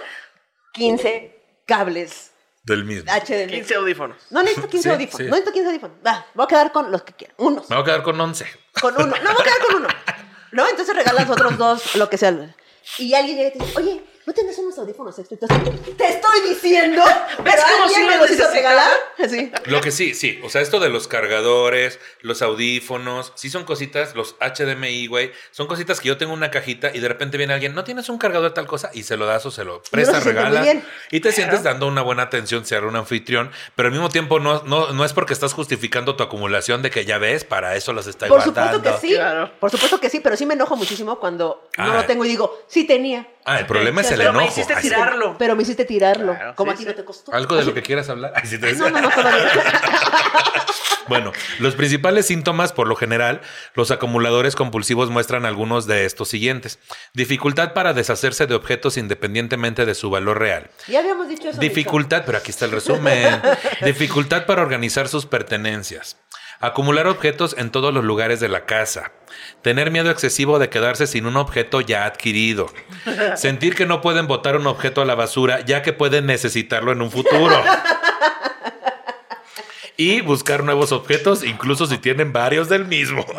15 cables Del mismo. HDMI. 15 audífonos. No necesito 15 Sí, audífonos. sí. No necesito 15 audífonos. Va, voy a quedar con los que quiera. Unos. Me voy a quedar con 11. Con uno. No, voy a quedar con uno. *laughs* ¿No? Entonces regalas otros dos, lo que sea. Y alguien llega y te dice, oye, ¿no tienes unos audífonos extra? Te estoy diciendo. *laughs* Pero cómo alguien sí me los hizo regalar. Así. Lo que sí, sí. O sea, esto de los cargadores, los audífonos, sí son cositas, los HDMI, güey. Son cositas que yo tengo en una cajita y de repente viene alguien, ¿no tienes un cargador de tal cosa? Y se lo das o se lo presta, se siente muy regala. bien. Y te sientes dando una buena atención, ser un anfitrión. Pero al mismo tiempo no, no, no es porque estás justificando tu acumulación de que ya ves, para eso las estoy Por guardando. supuesto que sí. Claro. Por supuesto que sí, pero sí me enojo muchísimo cuando no Ah. lo tengo y digo, sí tenía. Ah, el problema es el Pero me enojo. hiciste tirarlo. Pero me hiciste tirarlo. Claro, como sí, a ti sí. no te costó. Algo de lo que quieras hablar. *laughs* Ay, sí te No, no, no, todavía. *laughs* Bueno, los principales síntomas, por lo general, los acumuladores compulsivos muestran algunos de estos siguientes. Dificultad para deshacerse de objetos independientemente de su valor real. ya habíamos dicho eso. Dificultad, pero aquí está el resumen. *laughs* Dificultad para organizar sus pertenencias. Acumular objetos en todos los lugares de la casa. Tener miedo excesivo de quedarse sin un objeto ya adquirido. Sentir que no pueden botar un objeto a la basura ya que pueden necesitarlo en un futuro. Y buscar nuevos objetos, incluso si tienen varios del mismo. *laughs*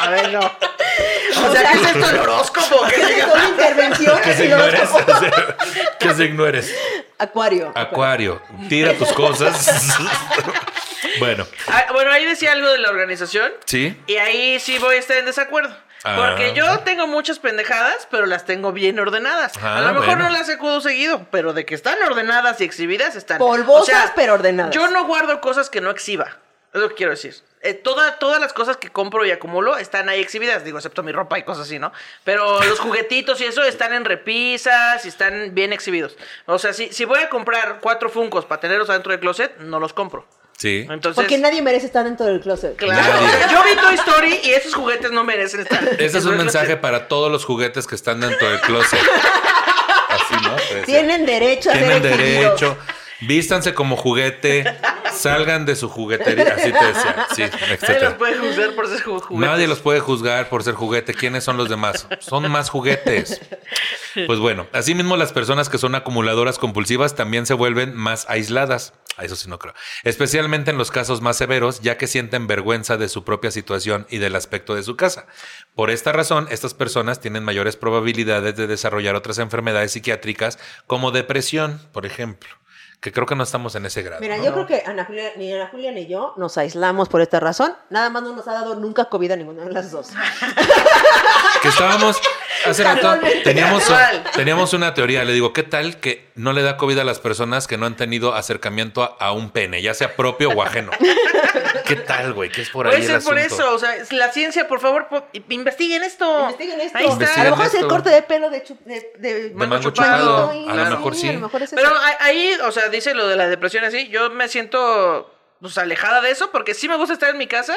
A ver, no. O sea, ¿qué es esto? ¿El horóscopo? Que se ignores. *laughs* Que se ignores. Acuario. Acuario, tira tus cosas. *laughs* bueno, Ah, bueno, ahí decía algo de la organización. sí. Y ahí sí voy a estar en desacuerdo. Ah. Porque yo tengo muchas pendejadas, pero las tengo bien ordenadas. Ah, a lo mejor bueno. no las acudo seguido, pero de que están ordenadas y exhibidas, están. Polvosas, pero ordenadas. Yo no guardo cosas que no exhiba. Es lo que quiero decir. Eh, toda- todas las cosas que compro y acumulo están ahí exhibidas, digo, excepto mi ropa y cosas así, ¿no? Pero los juguetitos y eso están en repisas y están bien exhibidos. O sea, si, si voy a comprar cuatro Funcos para tenerlos adentro del closet, no los compro. Sí. Entonces, Porque nadie merece estar dentro del closet. Claro. Nadie. Yo vi Toy Story y esos juguetes no merecen estar. Ese es un mensaje closet. para todos los juguetes que están dentro del closet. *laughs* Así, ¿no? Puede ser. Tienen derecho a Tienen ser derecho. Vístanse como juguete. Salgan de su juguetería. Así te decía. Sí, Nadie los etcétera. puede juzgar por ser ju- juguetes. Nadie los puede juzgar por ser juguete. ¿Quiénes son los demás? Son más juguetes. Pues bueno, asimismo las personas que son acumuladoras compulsivas también se vuelven más aisladas. A Eso sí no creo. Especialmente en los casos más severos, ya que sienten vergüenza de su propia situación y del aspecto de su casa. Por esta razón, estas personas tienen mayores probabilidades de desarrollar otras enfermedades psiquiátricas como depresión, por ejemplo Que creo que no estamos en ese grado. Mira, ¿no? yo creo que Ana Julia, ni Ana Julia ni yo nos aislamos por esta razón. Nada más no nos ha dado nunca COVID a ninguna de las dos. *laughs* Que estábamos. Hace rato teníamos, teníamos una teoría. Le digo, ¿qué tal que no le da COVID a las personas que no han tenido acercamiento a, a un pene, ya sea propio o ajeno? *laughs* ¿Qué tal, güey? ¿Qué es por ahí Puede el ser por eso, o sea, es la ciencia, por favor, po- investiguen esto. Investiguen esto. Ahí está. A lo mejor es el esto. corte de pelo de, chu- de, de, mango chupado. A lo mejor sí. A lo mejor es Pero ahí, o sea, dice lo de la depresión así, yo me siento pues alejada de eso porque sí me gusta estar en mi casa,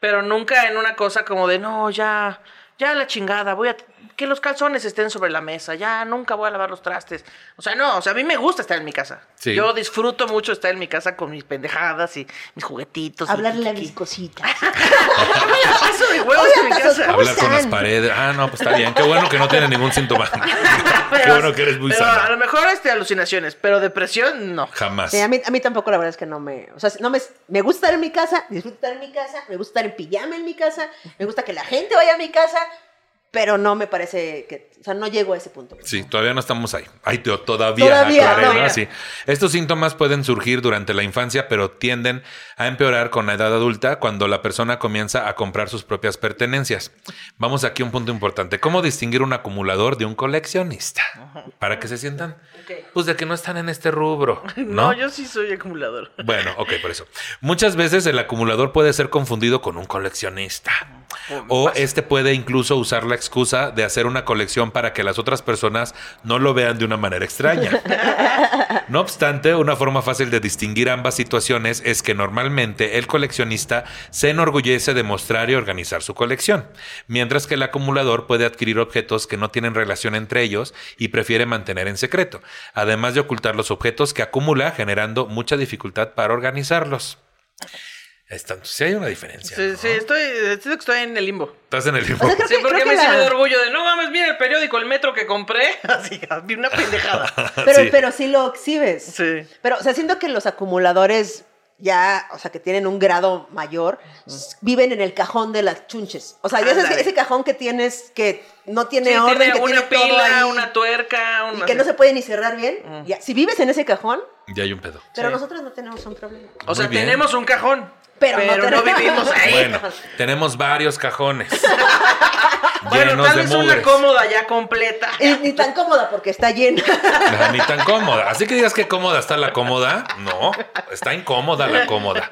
pero nunca en una cosa como de, no, ya, ya la chingada, voy a que los calzones estén sobre la mesa, ya nunca voy a lavar los trastes. O sea, no, o sea, a mí me gusta estar en mi casa. Sí. Yo disfruto mucho estar en mi casa con mis pendejadas y mis juguetitos. Hablarle a mis cositas. Paso de huevos en mi casa. ¿cómo Hablar con las paredes. Ah, no, pues está bien. Qué bueno que no tiene ningún síntoma. *laughs* Qué bueno que eres muy pero a sana. lo mejor este alucinaciones, pero depresión no. Jamás. Sí, a mí, a mí tampoco la verdad es que no me... O sea, no me, me gusta estar en mi casa, disfruto estar en mi casa, me gusta estar en pijama en mi casa, me gusta que la gente vaya a mi casa, pero no me parece que... O sea, no llego a ese punto. Sí, todavía no estamos ahí. Ay, tío, todavía. Todavía, aclaré, no. ¿no? Sí. Estos síntomas pueden surgir durante la infancia, pero tienden a empeorar con la edad adulta cuando la persona comienza a comprar sus propias pertenencias. Vamos aquí a un punto importante. ¿Cómo distinguir un acumulador de un coleccionista? Para que se sientan, pues, de que no están en este rubro, *laughs* ¿no? No, yo sí soy acumulador. Bueno, ok, por eso. Muchas veces el acumulador puede ser confundido con un coleccionista. O este puede incluso usar la excusa de hacer una colección para que las otras personas no lo vean de una manera extraña. *laughs* No obstante, una forma fácil de distinguir ambas situaciones es que normalmente el coleccionista se enorgullece de mostrar y organizar su colección, mientras que el acumulador puede adquirir objetos que no tienen relación entre ellos y prefiere mantener en secreto, además de ocultar los objetos que acumula, generando mucha dificultad para organizarlos. Está- sí hay una diferencia. Sí, ¿no? sí, estoy, siento que estoy en el limbo. Estás en el limbo. O sea, Sí, que- porque a creo mí que sí me la- da orgullo de, no mames, mira el periódico, el metro que compré. *laughs* Así, vi una *laughs* pendejada. Pero Sí. pero sí lo exhibes. Sí. Pero, o sea, siento que los acumuladores ya, o sea, que tienen un grado mayor, viven en el cajón de las chunches. O sea, ya ese cajón que tienes que no tiene Sí, orden, tiene que una tiene todo pila, ahí, una tuerca, y una... que no se puede ni cerrar bien. ya, si vives en ese cajón, Ya hay un pedo. pero Sí. nosotros no tenemos un problema. O sea, bien. tenemos un cajón, Pero pero, no vivimos *laughs* ahí. Bueno, tenemos varios cajones. *laughs* Bueno, tal vez una cómoda ya completa. Y ni tan cómoda porque está llena. No, *laughs* ni tan cómoda. Así que digas que cómoda está la cómoda. No, está incómoda la cómoda.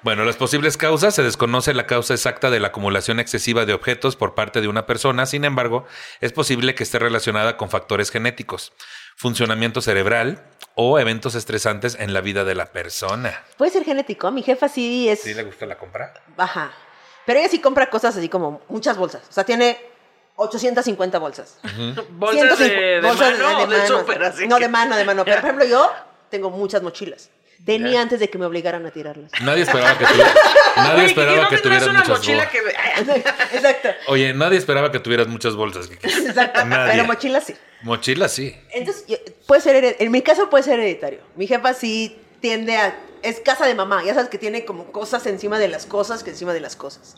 Bueno, las posibles causas. Se desconoce la causa exacta de la acumulación excesiva de objetos por parte de una persona. Sin embargo, es posible que esté relacionada con factores genéticos, funcionamiento cerebral o eventos estresantes en la vida de la persona. Puede ser genético. Mi jefa sí es ¿Sí le gusta la compra? baja. Pero ella sí compra cosas así como muchas bolsas. O sea, tiene 850 bolsas. *laughs* Bolsas de, 150 de bolsas mano o de mano. súper, así. No, de mano, de mano. Pero, *laughs* por ejemplo, yo tengo muchas mochilas. Tenía antes de que me obligaran a tirarlas. Nadie esperaba que, tuviera- *laughs* nadie Oye, esperaba Kiki, ¿no que tendrás tuvieras una muchas mochila bolsas. que... *laughs* Exacto. Oye, nadie esperaba que tuvieras muchas bolsas. *laughs* Exacto. Nadie. Pero mochilas sí. Mochila sí. Entonces, yo- puede ser, en mi caso puede ser hereditario. Mi jefa sí tiende a, es casa de mamá, ya sabes que tiene como cosas encima de las cosas que encima de las cosas.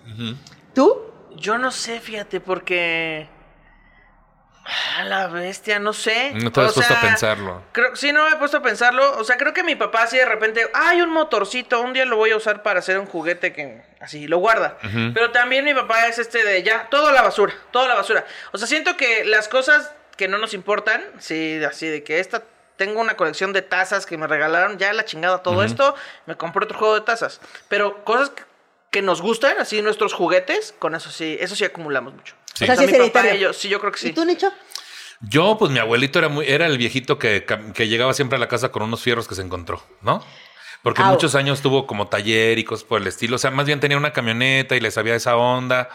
¿Tú? Yo no sé, fíjate, porque... Ah, la bestia, no sé. No te has O puesto a pensarlo. Creo, sí, no me he puesto a pensarlo. O sea, creo que mi papá así de repente, hay un motorcito, un día lo voy a usar para hacer un juguete que así lo guarda. Pero también mi papá es este de ya, toda la basura, toda la basura. O sea, siento que las cosas que no nos importan, sí, así de que esta tengo una colección de tazas que me regalaron, ya la chingada todo esto, me compré otro juego de tazas. Pero cosas que, que nos gustan, así nuestros juguetes, con eso sí, eso sí acumulamos mucho. Sí. O sea, sí mi es papá hereditario. y yo, sí, yo creo que sí. ¿Y tú, Nicho? Yo, pues mi abuelito era muy, era el viejito que, que llegaba siempre a la casa con unos fierros que se encontró, ¿no? Porque Au. muchos años tuvo como taller y cosas por el estilo. O sea, más bien tenía una camioneta y le sabía esa onda.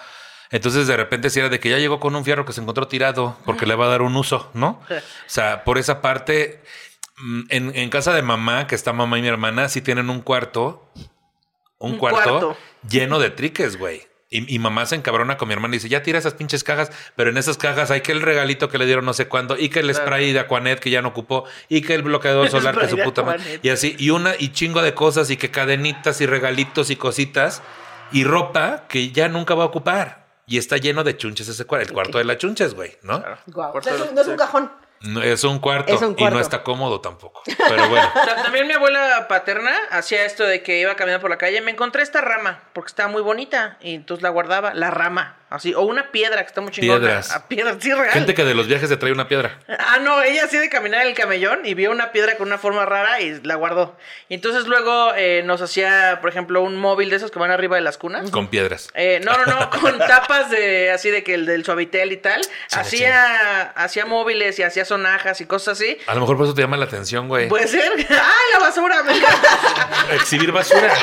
Entonces, de repente, si era de que ya llegó con un fierro que se encontró tirado porque le va a dar un uso, ¿no? O sea, por esa parte, mm, en, en casa de mamá, que está mamá y mi hermana, sí tienen un cuarto, un, Un cuarto, cuarto. lleno de triques, güey. Y, y mamá se encabrona con mi hermana y dice, ya tira esas pinches cajas, pero en esas cajas hay que el regalito que le dieron no sé cuándo, y que el Claro. spray de Aquanet que ya no ocupó, y que el bloqueador solar que su puta madre. Y así, y una, y chingo de cosas, y que cadenitas y regalitos y cositas, y ropa que ya nunca va a ocupar. Y está lleno de chunches ese cuarto, el cuarto de las chunches, güey, ¿no? Claro. O sea, un- no es un cajón. No, es un cuarto. Es un Y no está cómodo tampoco. Pero bueno. *laughs* O sea, también mi abuela paterna hacía esto de que iba caminando por la calle, me encontré esta rama, porque estaba muy bonita, y entonces la guardaba, la rama, así, o una piedra que está muy chingona. Piedras. Ah, piedras, sí, real. Gente que de los viajes se trae una piedra. Ah, no, ella así de caminar en el camellón y vio una piedra con una forma rara y la guardó. Y entonces luego eh, nos hacía, por ejemplo, un móvil de esos que van arriba de las cunas. Con piedras. Eh, no, no, no, *laughs* con tapas de así de que el del suavitel y tal. hacía, hacía móviles y hacía sonajas y cosas así. A lo mejor por eso te llama la atención, güey. Puede ser. *laughs* ¡Ay, la basura! Me *laughs* encanta. Exhibir basura.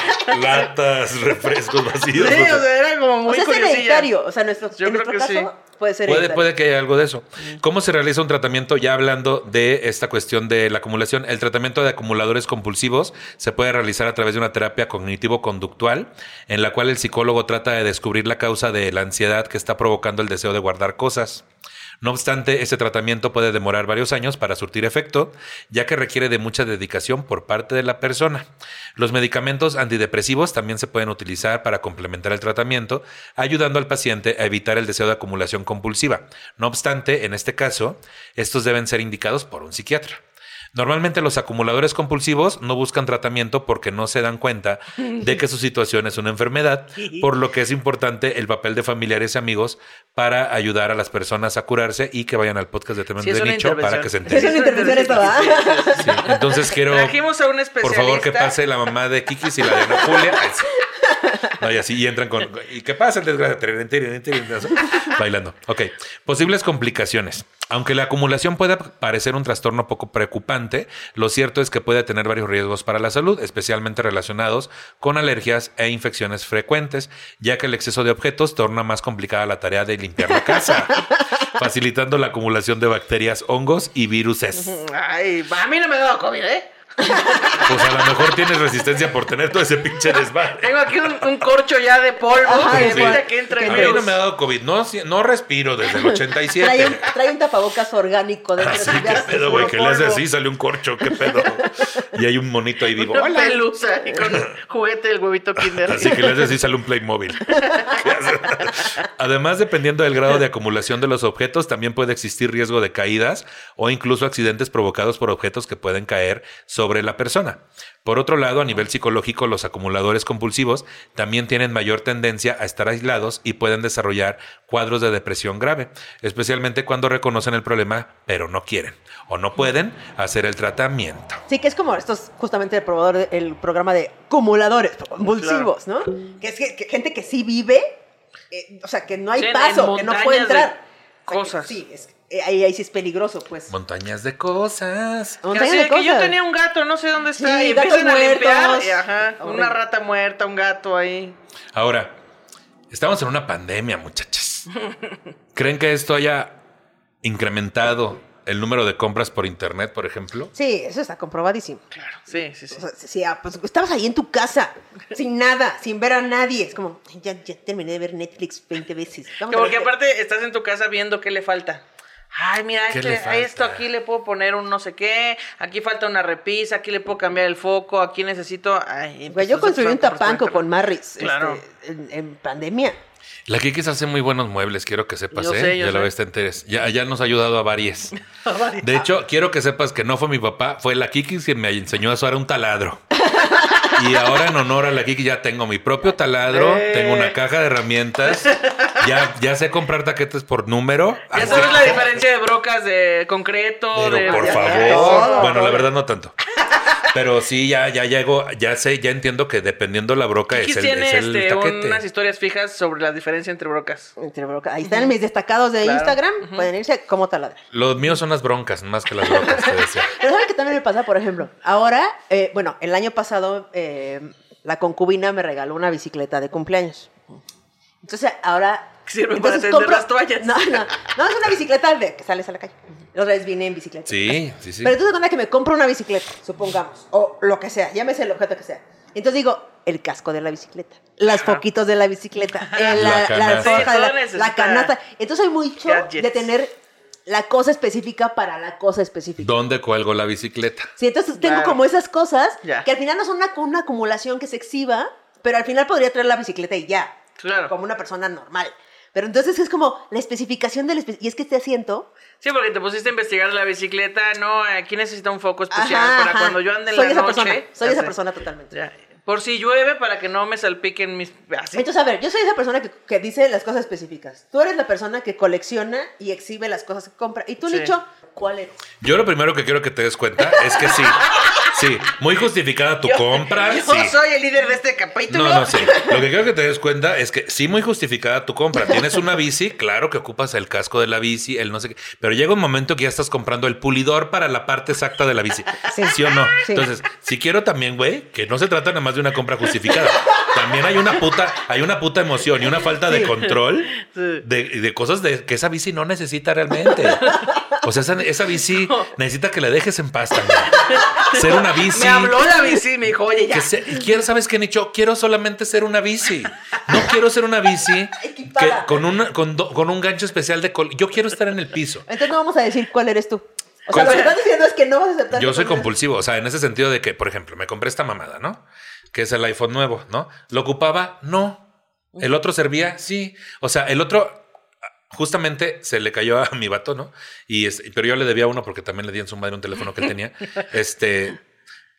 Latas, refrescos vacíos. Sí, o sea, era como O muy. O sea, nuestro, Yo en creo nuestro que caso sí. puede ser puede que haya algo de eso. ¿Cómo se realiza un tratamiento? Ya hablando de esta cuestión de la acumulación, el tratamiento de acumuladores compulsivos se puede realizar a través de una terapia cognitivo-conductual, en la cual el psicólogo trata de descubrir la causa de la ansiedad que está provocando el deseo de guardar cosas. No obstante, este tratamiento puede demorar varios años para surtir efecto, ya que requiere de mucha dedicación por parte de la persona. Los medicamentos antidepresivos también se pueden utilizar para complementar el tratamiento, ayudando al paciente a evitar el deseo de acumulación compulsiva. No obstante, en este caso, estos deben ser indicados por un psiquiatra. Normalmente los acumuladores compulsivos no buscan tratamiento porque no se dan cuenta de que su situación es una enfermedad, *laughs* por lo que es importante el papel de familiares y amigos para ayudar a las personas a curarse y que vayan al podcast de temas Sí, de nicho para que se Es enteren. una intervención esto, ¿verdad? Sí, entonces *laughs* quiero, Trajimos a un por especialista. favor, que pase la mamá de Kikis y la de Ana Julia. *laughs* No, y así y entran con. ¿Y qué pasa el desgracia? Bailando. Ok. Posibles complicaciones. Aunque la acumulación pueda parecer un trastorno poco preocupante, lo cierto es que puede tener varios riesgos para la salud, especialmente relacionados con alergias e infecciones frecuentes, ya que el exceso de objetos torna más complicada la tarea de limpiar la casa, *laughs* facilitando la acumulación de bacterias, hongos y viruses. Ay, a mí no me ha dado COVID, ¿eh? Pues a lo mejor tienes resistencia por tener todo ese pinche desmadre. Tengo aquí un, un corcho ya de polvo Ajá, que sí. evita que entre A el mí no me ha dado COVID. No, no respiro desde el *laughs* Trae 87. un, trae un tapabocas orgánico dentro Así, de ¿qué pedo, güey? Que le hace así, sale un corcho, ¿qué pedo? Y hay un monito ahí vivo. Una Hola. pelusa y con juguete del huevito kinder. Así que le hace así, sale un Playmobil. Además, dependiendo del grado de acumulación de los objetos, también puede existir riesgo de caídas o incluso accidentes provocados por objetos que pueden caer sobre la persona. Por otro lado, a nivel psicológico, los acumuladores compulsivos también tienen mayor tendencia a estar aislados y pueden desarrollar cuadros de depresión grave, especialmente cuando reconocen el problema pero no quieren o no pueden hacer el tratamiento. Sí, que es como esto es justamente el probador el programa de acumuladores compulsivos, ¿no? Que es que, que gente que sí vive, eh, o sea, que no hay Sí, paso, que no puede de entrar. O sea, que cosas. sí, es- ahí, ahí sí es peligroso, pues. Montañas de cosas. Montaña Así de que yo cosas. tenía un gato, no sé dónde está. Sí, y gatos empiezan a limpiar. y ajá, una rata muerta, un gato ahí. Ahora, estamos en una pandemia, muchachas. *laughs* ¿Creen que esto haya incrementado el número de compras por internet, por ejemplo? Sí, eso está comprobadísimo. Claro. Sí, sí, sí. O sea, sí, ah, pues, estabas ahí en tu casa, sin nada, sin ver a nadie. Es como, "Ay, ya, ya terminé de ver Netflix 20 veces. Vamos Que porque aparte estás en tu casa viendo qué le falta. Ay, mira, ¿Qué este- a esto aquí le puedo poner un no sé qué, aquí falta una repisa, aquí le puedo cambiar el foco, aquí necesito... Ay, Güey, yo construí un tapanco con Marris Claro. este, en, en pandemia. La Kikis hace muy buenos muebles, quiero que sepas, Yo ¿eh? sé, yo ya la vez te enteres. Ya, ya nos ha ayudado *laughs* a varias. De hecho, quiero que sepas que no fue mi papá, fue la Kikis quien me enseñó a usar un taladro. *laughs* Y ahora en honor a la Kiki ya tengo mi propio taladro, Eh. tengo una caja de herramientas, ya, ya sé comprar taquetes por número. Ya Así sabes que- la diferencia de brocas de concreto, Pero de... por favor. todo, bueno, todo. la verdad no tanto. Pero sí, ya, ya llego, ya sé, ya entiendo que dependiendo la broca es el, tiene es el este, taquete. unas historias fijas sobre la diferencia entre brocas. Entre broca- Ahí están mis destacados de Claro. Instagram. Pueden irse como taladra. Los míos son las broncas, más que las brocas, te decía. *laughs* Pero ¿saben qué también me pasa? Por ejemplo, ahora, eh, bueno, el año pasado eh, la concubina me regaló una bicicleta de cumpleaños. Entonces ahora... Sirve para entonces tender las toallas. No, no, no, es una bicicleta de que sales a la calle. La otra vez vine en bicicleta. Sí, sí, sí. Pero entonces cuando que me compro una bicicleta, supongamos, o lo que sea, llámese el objeto que sea. Entonces digo, el casco de la bicicleta, las foquitos de la bicicleta, *laughs* eh, La la, la, canasta. alforja Sí, de la, todo necesita la canasta. Entonces hay mucho gadgets. de tener la cosa específica para la cosa específica. ¿Dónde cuelgo la bicicleta? Sí, entonces tengo Claro. como esas cosas Ya. que al final no son una, una acumulación que se exhiba, pero al final podría traer la bicicleta y ya, Claro. como una persona normal. Pero entonces es como la especificación del... espe- y es que este asiento... Sí, porque te pusiste a investigar la bicicleta. No, aquí necesita un foco especial Ajá, para ajá. cuando yo ande en Soy la esa noche. persona, soy ya esa sé. persona totalmente. Ya. Por si llueve, para que no me salpiquen mis... Así. Entonces, a ver, yo soy esa persona que, que dice las cosas específicas. Tú eres la persona que colecciona y exhibe las cosas que compra. Y tú, Sí. Nicho, ¿cuál eres? Yo lo primero que quiero que te des cuenta es que sí. Sí, muy justificada tu compra. Yo sí. soy el líder de este capítulo. No, no sé. Lo que quiero que te des cuenta es que sí, muy justificada tu compra. Tienes una bici, claro que ocupas el casco de la bici, el no sé qué. Pero llega un momento que ya estás comprando el pulidor para la parte exacta de la bici. Sí. ¿Sí, o no? Sí. Entonces, si quiero también, güey, que no se trata nada más de una compra justificada. También hay una puta, hay una puta emoción y una falta de control de, de cosas de, que esa bici no necesita realmente. O sea, esa, esa bici *laughs* necesita que la dejes en paz también. Ser una bici. Me habló la bici y me dijo, oye, ya. Quiero, ¿sabes qué, Nicho? Quiero solamente ser una bici. No quiero ser una bici *laughs* que, con, una, con, do- con un gancho especial de col. Yo quiero estar en el piso. Entonces no vamos a decir cuál eres tú. O sea, ¿Cuál lo que estás diciendo es que no vas a aceptar. Yo soy compulsivo. O sea, en ese sentido de que, por ejemplo, me compré esta mamada, ¿no? Que es el iPhone nuevo, ¿no? ¿Lo ocupaba? No. ¿El otro servía? Sí. O sea, el otro justamente se le cayó a *laughs* mi vato, ¿no? Y pero yo le debía uno porque también le di en su madre un teléfono que tenía. *laughs* Este,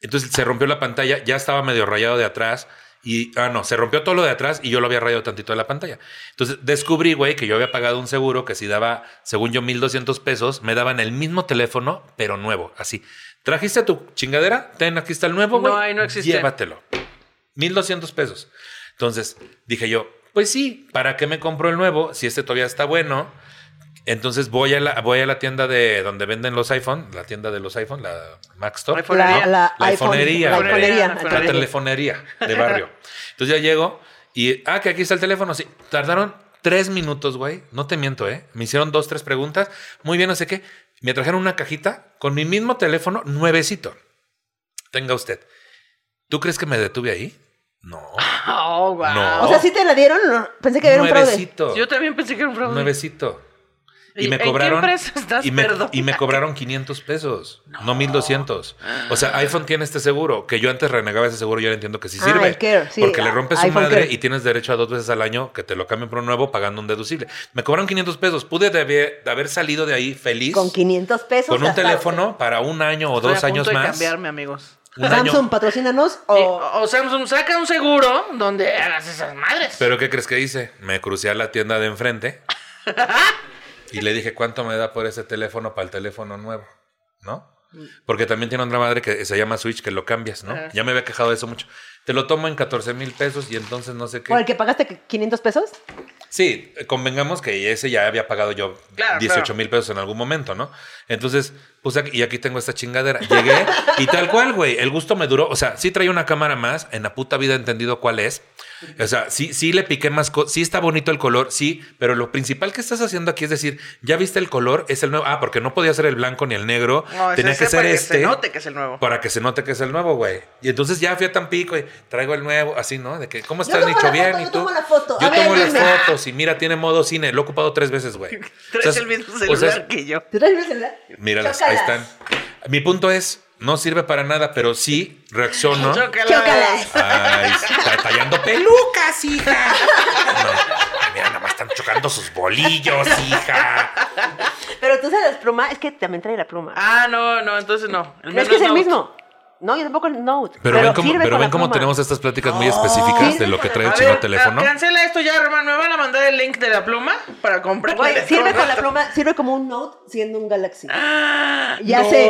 entonces se rompió la pantalla, ya estaba medio rayado de atrás. Y, ah, no, se rompió todo lo de atrás y yo lo había rayado tantito de la pantalla. Entonces descubrí, güey, que yo había pagado un seguro que si daba, según yo, 1200 pesos, me daban el mismo teléfono, pero nuevo, así. ¿Trajiste tu chingadera? Ten, aquí está el nuevo, güey. No, ahí no existe. Llévatelo. 1200 pesos. Entonces dije yo, pues sí, ¿para qué me compro el nuevo si este todavía está bueno? Entonces voy a la, voy a la tienda de donde venden los iPhone, la tienda de los iPhone, la Mac Store. La, ¿no? la, La iPhonería, La iPhonería. La La telefonería de barrio. Entonces ya llego y, ah, que aquí está el teléfono. Sí, tardaron tres minutos, güey. No te miento, ¿eh? Me hicieron dos, tres preguntas. Muy bien, no sé qué. Me trajeron una cajita con mi mismo teléfono, nuevecito. Tenga usted. ¿Tú crees que me detuve ahí? No. *laughs* Oh, wow. No. O sea, ¿sí te la dieron? Pensé que era un fraude. Nuevecito. Yo también pensé que era un fraude. Nuevecito. Y, ¿Y me en qué cobraron. estás? y, me, y me cobraron 500 pesos, no, 1200. O sea, iPhone tiene este seguro, que yo antes renegaba ese seguro y ahora entiendo que sí Ah, sirve. el Care, sí, porque le ah, rompes su madre Care. y tienes derecho a dos veces al año que te lo cambien por un nuevo pagando un deducible. Me cobraron 500 pesos. Pude de haber, de haber salido de ahí feliz Con 500 pesos. con un teléfono para un año o Estoy dos a años punto de más. cambiarme, amigos. Samsung, patrocínanos. O, O... o Samsung saca un seguro donde hagas esas madres. Pero ¿qué crees que hice? Me crucé a la tienda de enfrente *laughs* y le dije, ¿cuánto me da por ese teléfono para el teléfono nuevo? ¿No? Porque también tiene otra madre que se llama Switch que lo cambias, ¿no? Ajá. Ya me había quejado de eso mucho. Te lo tomo en 14 mil pesos y entonces no sé qué. ¿O el que pagaste 500 pesos? Sí, convengamos que ese ya había pagado yo Claro, 18 claro. mil pesos en algún momento, ¿no? Entonces, puse aquí, y aquí tengo esta chingadera. Llegué y tal cual, güey. El gusto me duró. O sea, sí traía una cámara más. En la puta vida he entendido cuál es. O sea, sí, sí le piqué más cosas. Sí está bonito el color, sí. Pero lo principal que estás haciendo aquí es decir, ya viste el color, es el nuevo. Ah, porque no podía ser el blanco ni el negro. No, es Tenía que ser para este. Que se note que es el nuevo. Para que se note que es el nuevo, güey. Y entonces ya fui a Tampico y traigo el nuevo, así, ¿no? De que, ¿cómo Yo estás, Nicho? Bien, foto, ¿y yo tú? tomo la foto. Yo A ver, tomo las dime. fotos y mira, tiene modo cine. Lo he ocupado tres veces, güey. Traes *laughs* O sea, el mismo o sea, celular que yo. ¿Te traes celular? Míralas, ahí están. Mi punto es, no sirve para nada, pero sí reacciono. Chócalas. Chócalas. Ay, *laughs* está tallando pelucas, hija. No, mira, nada más están chocando sus bolillos, hija. Pero tú sabes, pluma, es que también trae la pluma. Ah, no, no, entonces no. El es que es el mismo. No, yo tampoco el Note. Pero, ven cómo, pero ven cómo tenemos estas pláticas muy específicas de lo que trae el chino ver, teléfono. cancela esto ya, hermano. Me van a mandar el link de la pluma para comprar. Güey, sirve con la pluma, sirve como un Note siendo un Galaxy. Ah, Ya no. sé,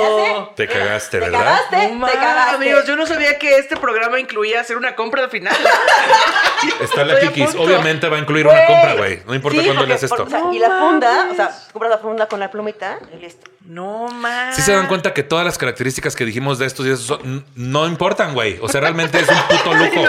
ya sé. Te cagaste, Te ¿verdad? cagaste, No te cagaste. amigos, yo no sabía que este programa incluía hacer una compra al final. *laughs* Está la Kikis. Obviamente va a incluir una compra, güey. No importa Sí, cuándo le haces por- esto. o sea, y la funda, o sea, compras la funda con la plumita y listo. No más. Sí se dan cuenta que todas las características que dijimos de estos y esos no importan, güey. O sea, realmente es un puto *laughs* lujo.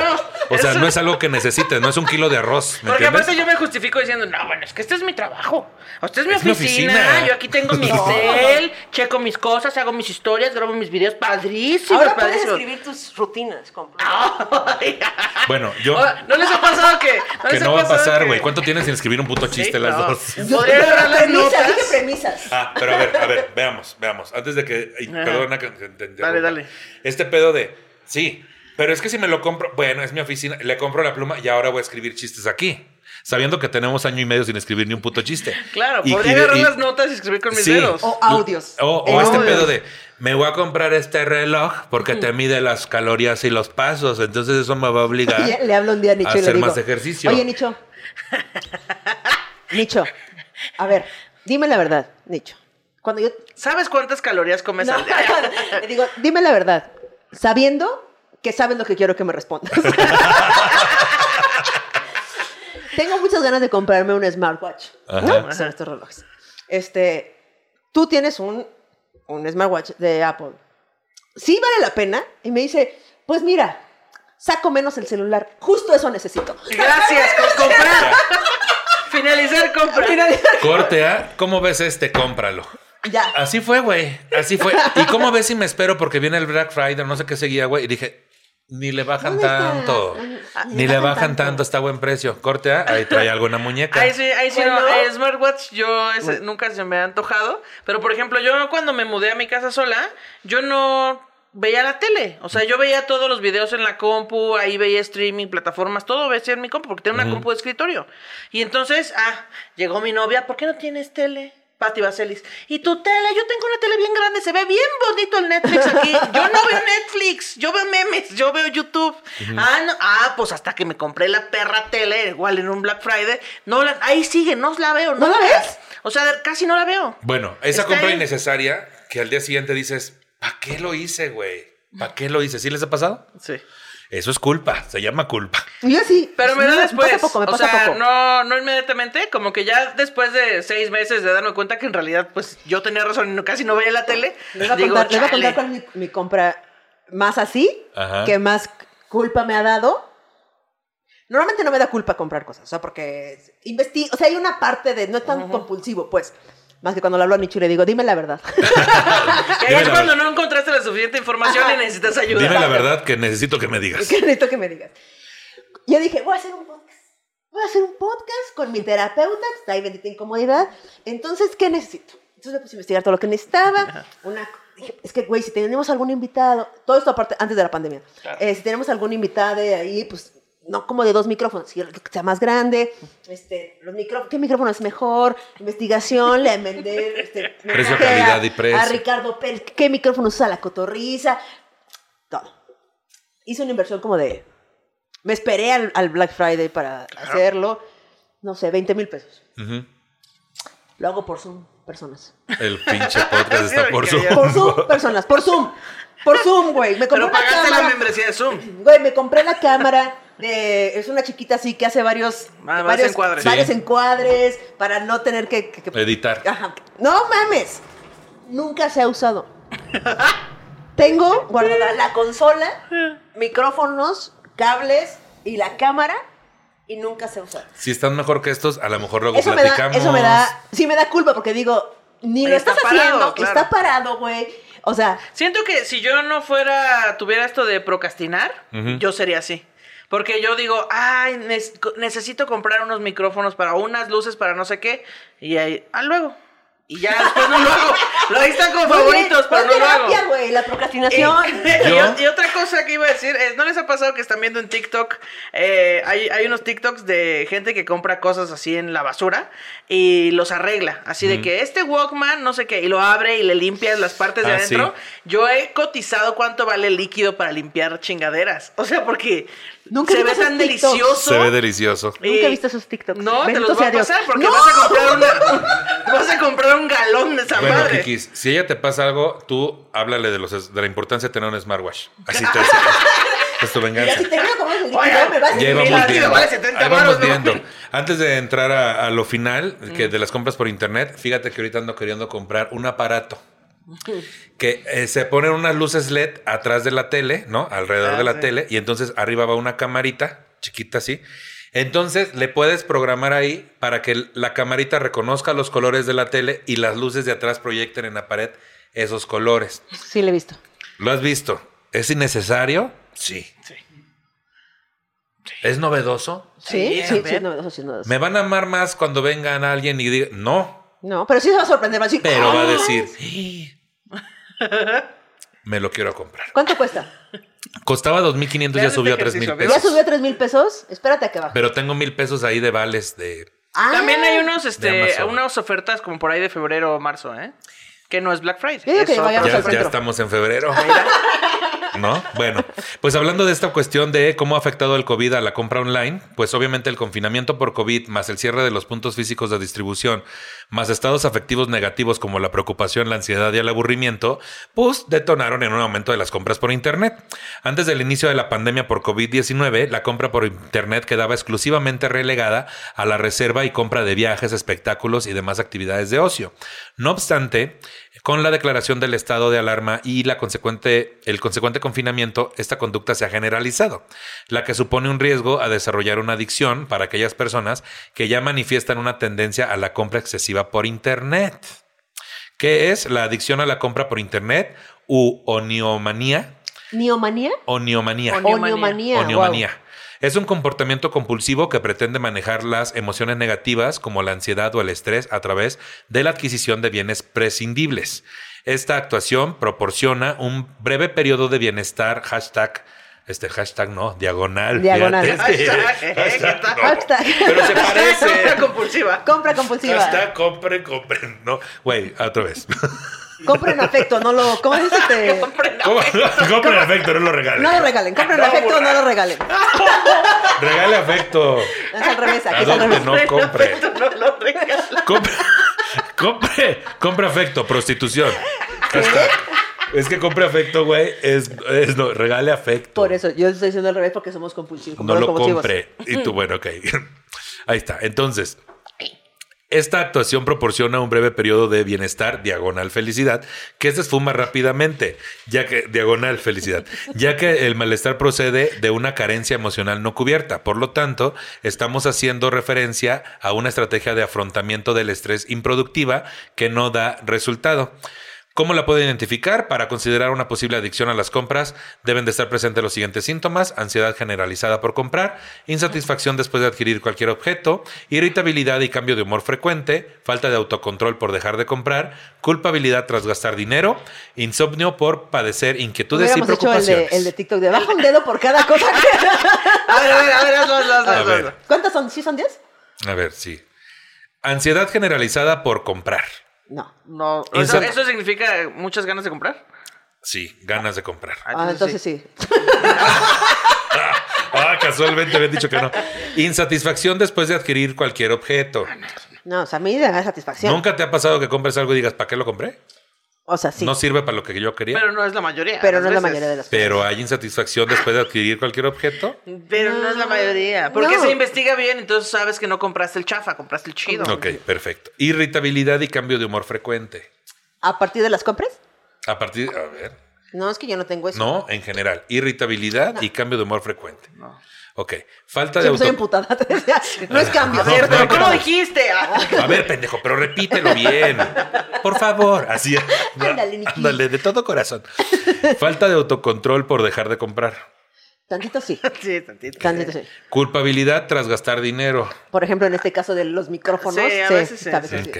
No, O sea, no es algo que *laughs* necesites, no es un kilo de arroz. ¿Me Porque entiendes? aparte yo me justifico diciendo, no, bueno, es que este es mi trabajo. Este es mi Es mi oficina. oficina. Yo aquí tengo mi *laughs* Excel, checo mis cosas, hago mis historias, grabo mis videos. Padrísimo, Ahora puedes padrísimo. escribir tus rutinas con pluma. Ay, *laughs* Bueno, yo. Ahora, ¿No les ha pasado que.? que les no va a pasado pasar, que- güey. ¿Cuánto tienes sin escribir un puto Sí, chiste las no. dos? Podría agarrar las premisas, notas. dije premisas. Ah, pero a ver, a ver, veamos, veamos. Antes de que. ay, Ajá. Perdona que te- te interrumpa. Dale, dale. Este pedo de. Sí, pero es que si me lo compro. Bueno, es mi oficina. Le compro la pluma y ahora voy a escribir chistes aquí. sabiendo que tenemos año y medio sin escribir ni un puto chiste. *laughs* Claro, Y- podría y- agarrar y- las notas y escribir con mis Sí. dedos. O audios. O, este pedo de, me voy a comprar este reloj porque te mide las calorías y los pasos, entonces eso me va a obligar. Y le hablo un día a Nicho y le hacer digo, más ejercicio. Oye, Nicho. Nicho, a ver, dime la verdad, Nicho. Cuando yo... ¿Sabes cuántas calorías comes No, al día? *laughs* le digo, dime la verdad, sabiendo que sabes lo que quiero que me respondas. *laughs* Tengo muchas ganas de comprarme un smartwatch. ¿no? Son estos relojes. Este, tú tienes un, un smartwatch de Apple. Sí vale la pena. Y me dice, pues mira, saco menos el celular. Justo eso necesito. Gracias por comprar. Finalizar compra. Corte A, ¿cómo ves este? Cómpralo. Ya. Así fue, güey. Así fue. ¿Y cómo ves si me espero? Porque viene el Black Friday, no sé qué seguía, güey. Y dije, ni le bajan tanto. Ah, Ni le bajan tanto, está a buen precio. Corte A, ahí trae la muñeca. Ahí sí, ahí sí, Bueno. no. eh, smartwatch, yo ese nunca se me ha antojado. Pero, por ejemplo, yo cuando me mudé a mi casa sola, yo no veía la tele. O sea, yo veía todos los videos en la compu, ahí veía streaming, plataformas, todo veía en mi compu, porque tengo una compu de escritorio. Y entonces, ah, llegó mi novia, ¿por qué no tienes tele? Pati Vaselis. ¿Y tu tele? Yo tengo una tele bien grande, se ve bien bonito el Netflix aquí. Yo no veo Netflix, yo veo memes, yo veo YouTube. Ah, no, ah, pues hasta que me compré la perra tele, igual en un Black Friday. No, la- ahí sigue, no la veo. ¿No la ves? O sea, casi no la veo. Bueno, esa Está compra ahí. innecesaria que al día siguiente dices, ¿para qué lo hice, güey? ¿Para qué lo hice? ¿Sí les ha pasado? Sí. Eso es culpa, se llama culpa. Y yo sí. Pero me No, da después. pasa poco, me o sea, poco. no, no inmediatamente, como que ya después de seis meses de darme cuenta que en realidad, pues yo tenía razón y no- casi no veía la tele. Les voy a digo, contar, les voy a "Chale". contar cuál es mi, mi compra más así, Ajá. que más culpa me ha dado. Normalmente no me da culpa comprar cosas, o sea, porque investigo, o sea, hay una parte de, no es tan compulsivo, pues, más que cuando le hablo a Nicho y le digo, dime la verdad. *laughs* Que es la cuando verdad. no encontraste la suficiente información Ajá. y necesitas ayuda. Dime la verdad que necesito que me digas. que necesito que me digas. Yo dije, voy a hacer un podcast. Voy a hacer un podcast con mi terapeuta, que está ahí bendita incomodidad. Entonces, ¿qué necesito? Entonces me puse a investigar todo lo que necesitaba. Una, dije, es que, güey, si tenemos algún invitado, todo esto aparte, antes de la pandemia, eh, si tenemos algún invitado de ahí, pues, no como de dos micrófonos, sino que sea más grande, este, los micrófonos, ¿qué micrófono es mejor? Investigación, le mandé, este, *laughs* Precio, calidad y precio. A Ricardo Pérez, ¿qué micrófono usa la cotorriza? Todo hice una inversión como de. Me esperé al, al Black Friday para hacerlo. No sé, 20 mil pesos. Ujú. Lo hago por Zoom, personas. El pinche podcast está por *laughs* porque Por Zoom, personas. Por Zoom. Por Zoom, güey. Me compré Pero pagaste la cámara. membresía de Zoom. Güey, me compré la cámara. De- es una chiquita así que hace varios. Ah, varios encuadres. Varios Sí. encuadres para no tener que. que- que- Editar. Ajá. No mames. Nunca se ha usado. *laughs* Tengo guardada la consola, micrófonos, cables y la cámara y nunca se ha usado. Si están mejor que estos, a lo mejor luego Eso me, da, platicamos. eso me da, sí me da culpa porque digo, ni lo está estás parado, haciendo, claro. está parado, güey. O sea, Siento que si yo no fuera, tuviera esto de procrastinar, Ujú. yo sería así. Porque yo digo, ay, necesito comprar unos micrófonos para unas luces para no sé qué. Y ahí, ah, luego. Y ya después no lo hago. Lo ahí están bien, favoritos, pero no lo hago. terapia, güey, la procrastinación. *laughs* Y, otra cosa que iba a decir es, ¿no les ha pasado que están viendo en TikTok? eh, hay, hay unos TikToks de gente que compra cosas así en la basura y los arregla. Así de que este Walkman, no sé qué, y lo abre y le limpias las partes de Ah, adentro. sí. Yo he cotizado cuánto vale el líquido para limpiar chingaderas. O sea, porque Nunca he se ve tan delicioso. Se ve delicioso. Nunca he visto esos TikToks. No, te Bendito los voy sea a Dios. pasar porque ¡No! vas a comprar una, un- *laughs* vas a comprar un galón de esa Bueno, madre. Kikis, si ella te pasa algo, tú háblale de, los, de la importancia de tener un smartwatch. Así *laughs* te es tu Ya venganza. si me vas a Ya Mi íbamos latido viendo. vale 70 Ahí vamos viendo. Antes de entrar a, a lo final, que de las compras por internet, fíjate que ahorita ando queriendo comprar un aparato. Que eh, se ponen unas luces LED atrás de la tele, ¿no? Alrededor Ah, de la sí. tele, y entonces arriba va una camarita, chiquita así. Entonces le puedes programar ahí para que la camarita reconozca los colores de la tele y las luces de atrás proyecten en la pared esos colores. Sí, le he visto. ¿Lo has visto? ¿Es innecesario? Sí. Sí. ¿Es novedoso? Sí, Sí, sí, a sí, ver. no, eso sí, no, eso. Me van a amar más cuando vengan alguien y digan, no, No, pero sí se va a sorprender, va a decir, pero va a decir, "Sí, me lo quiero comprar. ¿Cuánto cuesta? Costaba 2.500, ya subió a este 3.000 ejercicio, pesos. ¿Ya subió a 3 mil pesos? Espérate a que baje. Pero tengo mil pesos ahí de vales de... Ah, También hay unos, este, unas ofertas como por ahí de febrero o marzo, ¿eh? Que no es Black Friday. Yo digo que es otro. vayamos Ya, al ya estamos en febrero. ¿No? Bueno, pues hablando de esta cuestión de cómo ha afectado el COVID a la compra online, pues obviamente el confinamiento por COVID, más el cierre de los puntos físicos de distribución, más estados afectivos negativos como la preocupación, la ansiedad y el aburrimiento, pues detonaron en un aumento de las compras por Internet. Antes del inicio de la pandemia por COVID-19, la compra por Internet quedaba exclusivamente relegada a la reserva y compra de viajes, espectáculos y demás actividades de ocio. No obstante, con la declaración del estado de alarma y la consecuente, el consecuente confinamiento, esta conducta se ha generalizado, la que supone un riesgo a desarrollar una adicción para aquellas personas que ya manifiestan una tendencia a la compra excesiva por Internet. ¿Qué es la adicción a la compra por Internet u oniomanía? ¿Neomanía? Oniomanía. Oniomanía. Oniomanía. Es un comportamiento compulsivo que pretende manejar las emociones negativas como la ansiedad o el estrés a través de la adquisición de bienes prescindibles. Esta actuación proporciona un breve periodo de bienestar, hashtag, este hashtag no, diagonal. Diagonal. fíjate, Hashtag, ¿eh? hashtag. Pero se Compra parece. compulsiva. Compra compulsiva. Hashtag compren, compren. No, güey, otra vez. Compren afecto, no lo. ¿Cómo dices? Este? *laughs* Compren ¿Cómo? compren afecto, no lo regalen. No lo regalen. Compren No, afecto, burra. no lo regalen. *laughs* Regale afecto. Es al revés, aquí es al revés. no compre. No lo regalan. Compre, *laughs* compre, compre afecto, prostitución. Es que compre afecto, güey, es, es no, regale afecto. Por eso, yo estoy diciendo al revés porque somos compulsivos. no lo compulsivos. compre. Y tú, bueno, ok. Ahí está. Entonces, esta actuación proporciona un breve periodo de bienestar, diagonal felicidad, que se esfuma rápidamente, ya que, diagonal felicidad, ya que el malestar procede de una carencia emocional no cubierta. Por lo tanto, estamos haciendo referencia a una estrategia de afrontamiento del estrés improductiva que no da resultado. ¿Cómo la puedo identificar? Para considerar una posible adicción a las compras deben de estar presentes los siguientes síntomas, ansiedad generalizada por comprar, insatisfacción después de adquirir cualquier objeto, irritabilidad y cambio de humor frecuente, falta de autocontrol por dejar de comprar, culpabilidad tras gastar dinero, insomnio por padecer inquietudes y Hubiéramos hecho el de, preocupaciones. el de TikTok de baja un dedo por cada cosa. que- *laughs* A ver, a ver, a ver, hazlo, hazlo, hazlo, A hazlo, ver. ¿Cuántas son? ¿Sí son 10? A ver, sí. Ansiedad generalizada por comprar. No. No, eso, significa muchas ganas de comprar. Sí, ganas de comprar. Ah, entonces sí. *laughs* Ah, casualmente habían dicho que no. Insatisfacción después de adquirir cualquier objeto. No, o sea, a mí me da satisfacción. ¿Nunca te ha pasado que compres algo y digas, ¿para qué lo compré? O sea, sí. No sirve para lo que yo quería. Pero no es la mayoría. pero no es la mayoría de las Pero hay insatisfacción después de adquirir cualquier objeto. Pero no es la mayoría. Porque No. se investiga bien, entonces sabes que no compraste el chafa, compraste el chido. Ok, perfecto. Irritabilidad y cambio de humor frecuente. ¿A partir de las compras? A partir, a ver, No, es que yo no tengo eso. no, en general, irritabilidad y cambio de humor frecuente. Ok, falta de auto... emputada. *laughs* te decía. No es cambio. A ver, No, pero no, ¿cómo no. dijiste? A ver, pendejo, pero repítelo bien. Por favor, así. *laughs* Ándale, Niki. Ándale, de todo corazón. Falta de autocontrol por dejar de comprar. Tantito sí. *laughs* Sí, tantito. Tantito sí. Culpabilidad tras gastar dinero. Por ejemplo, en este caso de los micrófonos. Sí, a veces sí. a veces sí. Ok.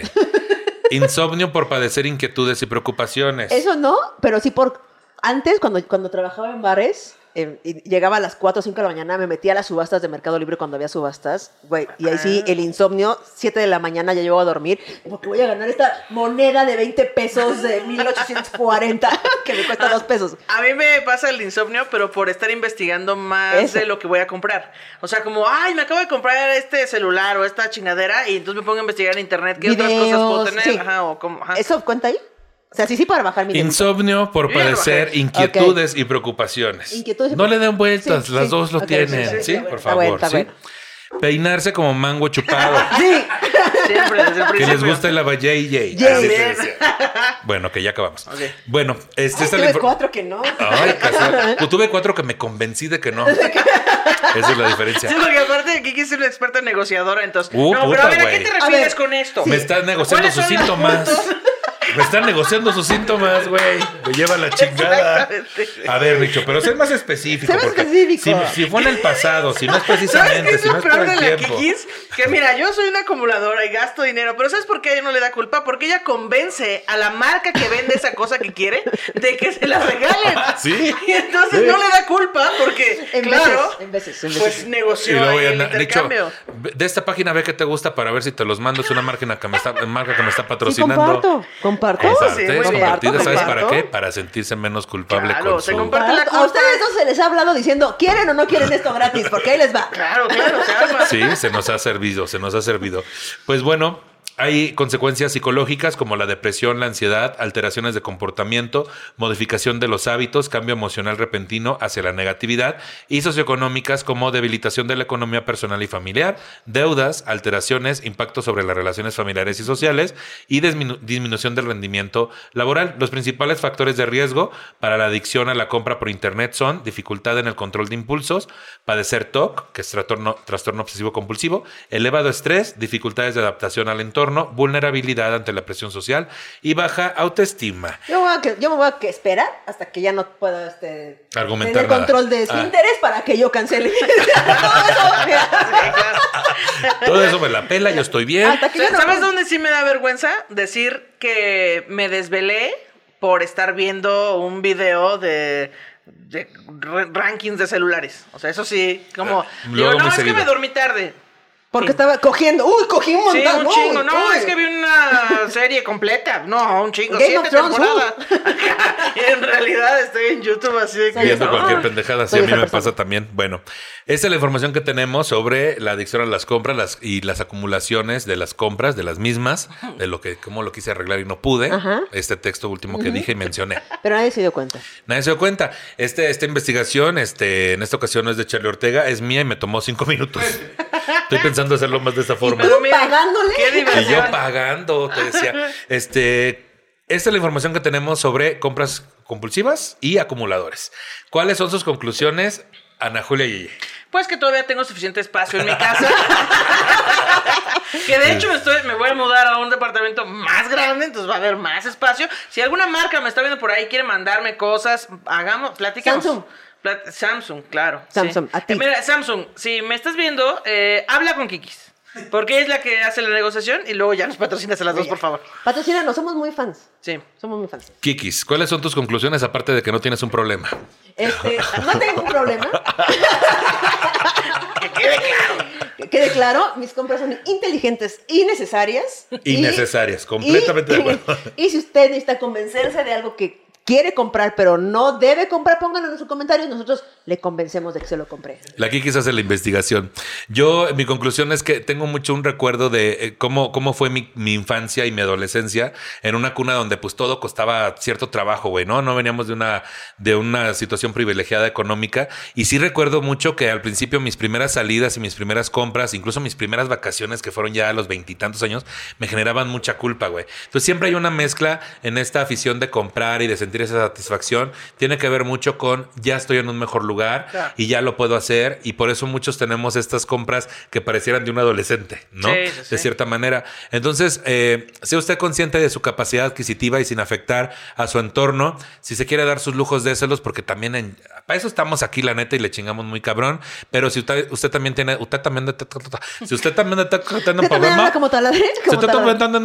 Insomnio por padecer inquietudes y preocupaciones. Eso no, pero sí por... Antes, cuando, cuando trabajaba en bares, eh, y llegaba a las 4 o 5 de la mañana, me metía a las subastas de Mercado Libre cuando había subastas, güey, y ahí sí, el insomnio, 7 de la mañana ya llego a dormir, porque voy a ganar esta moneda de 20 pesos de *laughs* 1840, que me cuesta 2 pesos. A mí me pasa el insomnio, pero por estar investigando más Eso. de lo que voy a comprar. O sea, como, ay, me acabo de comprar este celular o esta chingadera y entonces me pongo a investigar en internet qué otras cosas puedo tener. sí. Ajá, o cómo. ajá. ¿Eso cuenta ahí? O sea, sí, sí, para bajar mi. Insomnio por padecer inquietudes y preocupaciones. Inquietudes y no le den vueltas, Sí, las sí. dos lo tienen, sí, ¿sí? sí, está Por favor, está ¿sí? bueno. Peinarse como mango chupado. *laughs* Sí, Siempre, el que les guste la te Bien. decía. Bueno, que ya acabamos. Bueno, este es el tuve cuatro que no. Ay. *laughs* Pues tuve cuatro que me convencí de que no. *laughs* Esa es la diferencia. Sí, porque aparte Kiki es una experta negociadora, entonces. Uh, no, pero a ver, ¿a qué te refieres ver, con esto? Me estás negociando ¿Cuáles sus síntomas. puntos? Me están negociando sus síntomas, güey. Me lleva la chingada. A ver, Richo, pero sé más específico. Sé más específico. Si, si fue en el pasado, si no es ¿Sabes qué precisamente, es si no es por el de la tiempo. Kikis? Que mira, yo soy una acumuladora y gasto dinero, pero ¿sabes por qué a ella no le da culpa? Porque ella convence a la marca que vende esa cosa que quiere de que se la regalen. Sí. Y entonces Sí. no le da culpa porque, En claro, veces, en veces, en pues veces. Y negoció el de esta página ve que te gusta para ver si te los mando. Es una máquina que me está, marca que me está Sí, patrocinando. comparto. Comparto. Sí, ¿sabes para qué? Para sentirse menos culpable Claro, con se su... comparte la Comparto. A ustedes no se les ha hablado diciendo, ¿quieren o no quieren esto gratis? Porque ahí les va. Claro, claro, se arma. Sí, se nos ha servido, se nos ha servido. Pues bueno, hay consecuencias psicológicas como la depresión, la ansiedad, alteraciones de comportamiento, modificación de los hábitos, cambio emocional repentino hacia la negatividad y socioeconómicas como debilitación de la economía personal y familiar, deudas, alteraciones, impacto sobre las relaciones familiares y sociales y disminu- disminución del rendimiento laboral. Los principales factores de riesgo para la adicción a la compra por internet son dificultad en el control de impulsos, padecer TOC, que es trastorno, trastorno obsesivo compulsivo, elevado estrés, dificultades de adaptación al entorno, vulnerabilidad ante la presión social y baja autoestima. Yo, me voy a que- yo me voy a que esperar hasta que ya no pueda este, Argumentar tener nada. control de su Ah. interés para que yo cancele. *laughs* Todo eso, mira, Todo eso me la pela, yo estoy bien. hasta que ya no- ¿Sabes dónde sí me da vergüenza? Decir que me desvelé por estar viendo un video de, rankings de celulares. O sea, eso sí, como... Eh, digo, luego no, es seguido. que me dormí tarde. Porque estaba cogiendo. Uy, cogí un Sí, montón. un chingo. No, uy. es que vi una *laughs* serie completa. No, un chingo. Game siete Thrones, temporadas. *laughs* y en realidad estoy en YouTube así de que... Viendo no. cualquier pendejada, sí, Soy a mí me persona. pasa también. Bueno, esta es la información que tenemos sobre la adicción a las compras las, y las acumulaciones de las compras, de las mismas, de lo que, cómo lo quise arreglar y no pude. Ajá. Este texto último que dije y mencioné. Pero nadie se dio cuenta. Nadie se dio cuenta. Este, esta investigación, este, en esta ocasión no es de Charlie Ortega, es mía y me tomó cinco minutos. *laughs* Estoy pensando hacerlo más de esta forma. Pero mira, pagándole? qué Y yo pagando, te decía. *laughs* Este, esta es la información que tenemos sobre compras compulsivas y acumuladores. ¿Cuáles son sus conclusiones, Ana Julia Yeye? Pues que todavía tengo suficiente espacio en mi casa. *laughs* que de hecho me, estoy, me voy a mudar a un departamento más grande, entonces va a haber más espacio. Si alguna marca me está viendo por ahí, quiere mandarme cosas, hagamos, platicamos. Samsung. Samsung, claro. sí. Samsung, a ti. Eh, mira, Samsung, si me estás viendo, eh, habla con Kikis. Porque es la que hace la negociación y luego ya nos patrocinas a las dos, por favor. Patrocínanos, somos muy fans. Sí. Somos muy fans. Kikis, ¿cuáles son tus conclusiones aparte de que no tienes un problema? Este, no tengo un problema. *laughs* Que quede claro. Que quede claro, mis compras son inteligentes y necesarias. Y- Innecesarias, completamente de acuerdo. *laughs* Y si usted necesita convencerse de algo que quiere comprar, pero no debe comprar, pónganlo en sus comentarios. Nosotros le convencemos de que se lo compre. La Kikis hace la investigación. Yo, mi conclusión es que tengo mucho un recuerdo de eh, cómo, cómo fue mi, mi infancia y mi adolescencia en una cuna donde pues todo costaba cierto trabajo, güey, ¿no? No veníamos de una, de una situación privilegiada económica. Y sí recuerdo mucho que al principio mis primeras salidas y mis primeras compras, incluso mis primeras vacaciones que fueron ya a los veintitantos años, me generaban mucha culpa, güey. Entonces siempre hay una mezcla en esta afición de comprar y de sentir esa satisfacción. Tiene que ver mucho con ya estoy en un mejor lugar Claro. y ya lo puedo hacer y por eso muchos tenemos estas compras que parecieran de un adolescente, ¿no? Sí, sí, sí. De cierta manera. Entonces, eh, sea usted consciente de su capacidad adquisitiva y sin afectar a su entorno, si se quiere dar sus lujos, déselos porque también en- para eso estamos aquí, la neta, y le chingamos muy cabrón. Pero si usted, usted también tiene, usted también, si usted también está teniendo un *laughs* ¿Usted también problema, como si usted está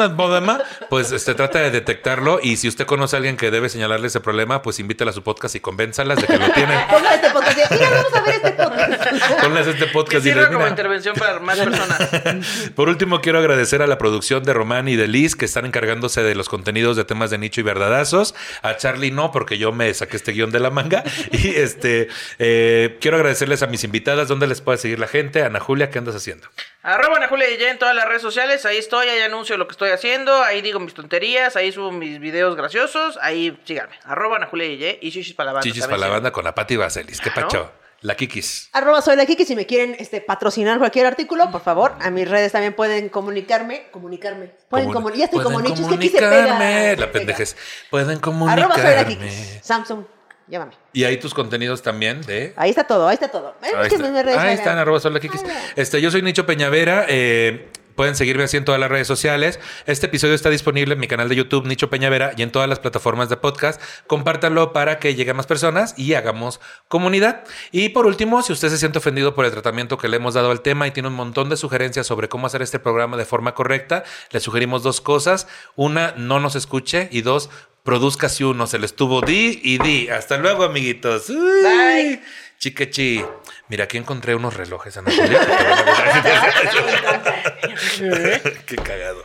un problema, pues este, trata de detectarlo y si usted conoce a alguien que debe señalarle ese problema, pues invítela a su podcast y convénzalas de que lo tienen. *laughs* Ponga este podcast. y, Mira, vamos a ver este podcast. Ponles este Que podcast y sirva les como intervención para más personas. *laughs* Por último, quiero agradecer a la producción de Román y de Liz que están encargándose de los contenidos de temas de nicho y verdadazos. A Charlie no, porque yo me saqué este guion de la manga. *laughs* Y este eh, quiero agradecerles a mis invitadas. ¿Dónde les puede seguir la gente? Ana Julia, ¿qué andas haciendo? Arroba Ana Julia DJ en todas las redes sociales, ahí estoy, ahí anuncio lo que estoy haciendo, ahí digo mis tonterías, ahí subo mis videos graciosos, ahí síganme. Arroba Ana Julia DJ y Chichis para la banda. Chichis para la banda con la Pati Vaselis. ¿Qué pacho? La Kikis. Arroba soy la Kiki. Si me quieren este, patrocinar cualquier artículo, por favor, a mis redes también pueden comunicarme. Comunicarme. Pueden Comun- comuni- ya estoy pueden comunicho. Es que aquí se pega. comunicarme. La pendejes. Pueden Arroba soy la Kiki. comunicarme. Samsung, llámame. Y ahí tus contenidos también de Ahí está todo, ahí está todo. Ahí, Ahí, está. Ahí ahí están, arroba. Este, yo soy Nicho Peñavera. eh, Pueden seguirme así en todas las redes sociales. Este episodio está disponible en mi canal de YouTube, Nicho Peñavera, y en todas las plataformas de podcast. Compártanlo para que llegue a más personas y hagamos comunidad. Y por último, si usted se siente ofendido por el tratamiento que le hemos dado al tema y tiene un montón de sugerencias sobre cómo hacer este programa de forma correcta, le sugerimos dos cosas. Una, no nos escuche y dos, produzca si uno. Se le estuvo di y di. Hasta luego, amiguitos. Uy. Bye. Chiquechi. Mira, aquí encontré unos relojes, Ana Julia. *laughs* *laughs* Qué cagado.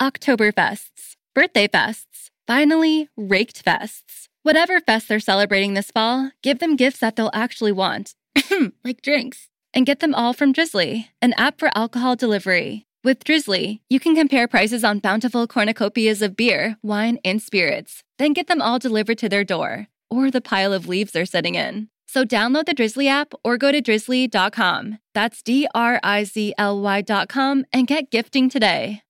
Oktoberfests, birthday fests, finally, raked fests. Whatever fest they're celebrating this fall, give them gifts that they'll actually want, *clears throat* like drinks. And get them all from Drizzly, an app for alcohol delivery. With Drizzly, you can compare prices on bountiful cornucopias of beer, wine, and spirits, then get them all delivered to their door or the pile of leaves they're sitting in. So download the Drizzly app or go to drizzly.com. That's D R I Z L Y.com and get gifting today.